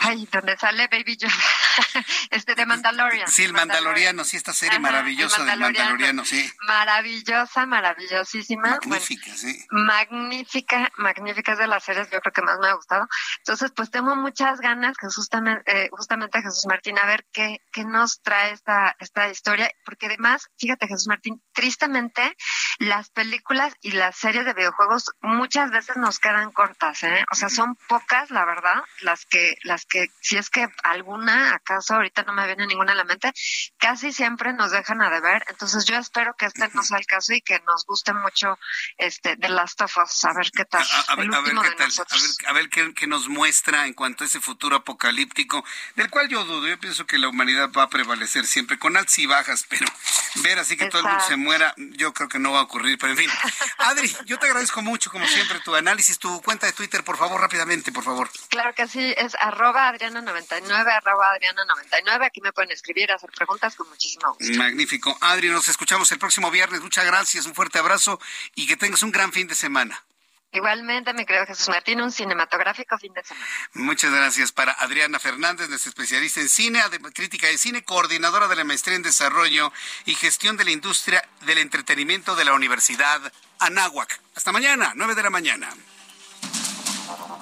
ay, donde sale Baby Yoda, este de Mandalorian.
Sí, el Mandaloriano, sí, esta serie
Ajá,
maravillosa
el
del
Mandaloriano.
Mandaloriano, sí.
Maravillosa, maravillosísima. Bueno,
Magnífica, sí.
magnífica, magnífica es de las series yo creo que más me ha gustado. Entonces, pues tengo muchas ganas que justamente, eh, justamente Jesús Martín a ver qué, qué nos trae esta, esta historia, porque además, fíjate Jesús Martín, tristemente las películas y las series de videojuegos muchas veces nos quedan cortas, ¿eh? O sea, son pocas, la verdad, las que, las que, si es que alguna, acaso ahorita no me viene ninguna a la mente, casi siempre nos dejan a deber. Entonces yo espero que este no sea el caso y que nos guste mucho este The Last of Us, a ver qué tal.
A, a ver,
el
a ver
último
qué tal, a ver,
nosotros.
a ver qué, qué nos muestra en cuanto a ese futuro apocalíptico, del cual yo dudo, yo pienso que la humanidad va a prevalecer siempre, con altas y bajas, pero ver así que todo el mundo se
Exacto.
Muera, yo creo que no va a ocurrir, pero en fin. Adri, yo te agradezco mucho, como siempre, tu análisis, tu cuenta de Twitter, por favor, rápidamente, por favor.
Claro que sí, es arroba Adriana99, arroba Adriana99. Aquí me pueden escribir, hacer preguntas con muchísimo gusto.
Magnífico. Adri, nos escuchamos el próximo viernes. Muchas gracias, un fuerte abrazo y que tengas un gran fin de semana.
Igualmente, mi querido Jesús Martín, un cinematográfico fin de semana.
Muchas gracias para Adriana Fernández, nuestra especialista en cine, crítica de cine, coordinadora de la maestría en desarrollo y gestión de la industria del entretenimiento de la Universidad Anáhuac. Hasta mañana, 9 de la mañana.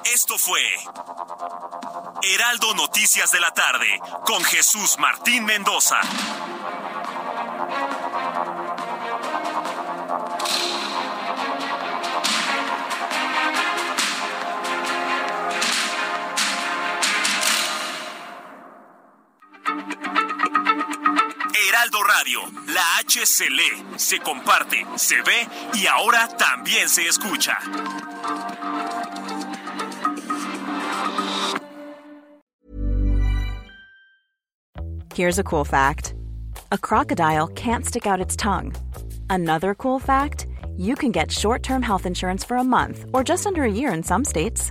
Esto fue Heraldo Noticias de la tarde con Jesús Martín Mendoza. Heraldo Radio, la H se lee, se comparte, se ve y ahora también se escucha.
Here's a cool fact a crocodile can't stick out its tongue. Another cool fact you can get short term health insurance for a month or just under a year in some states.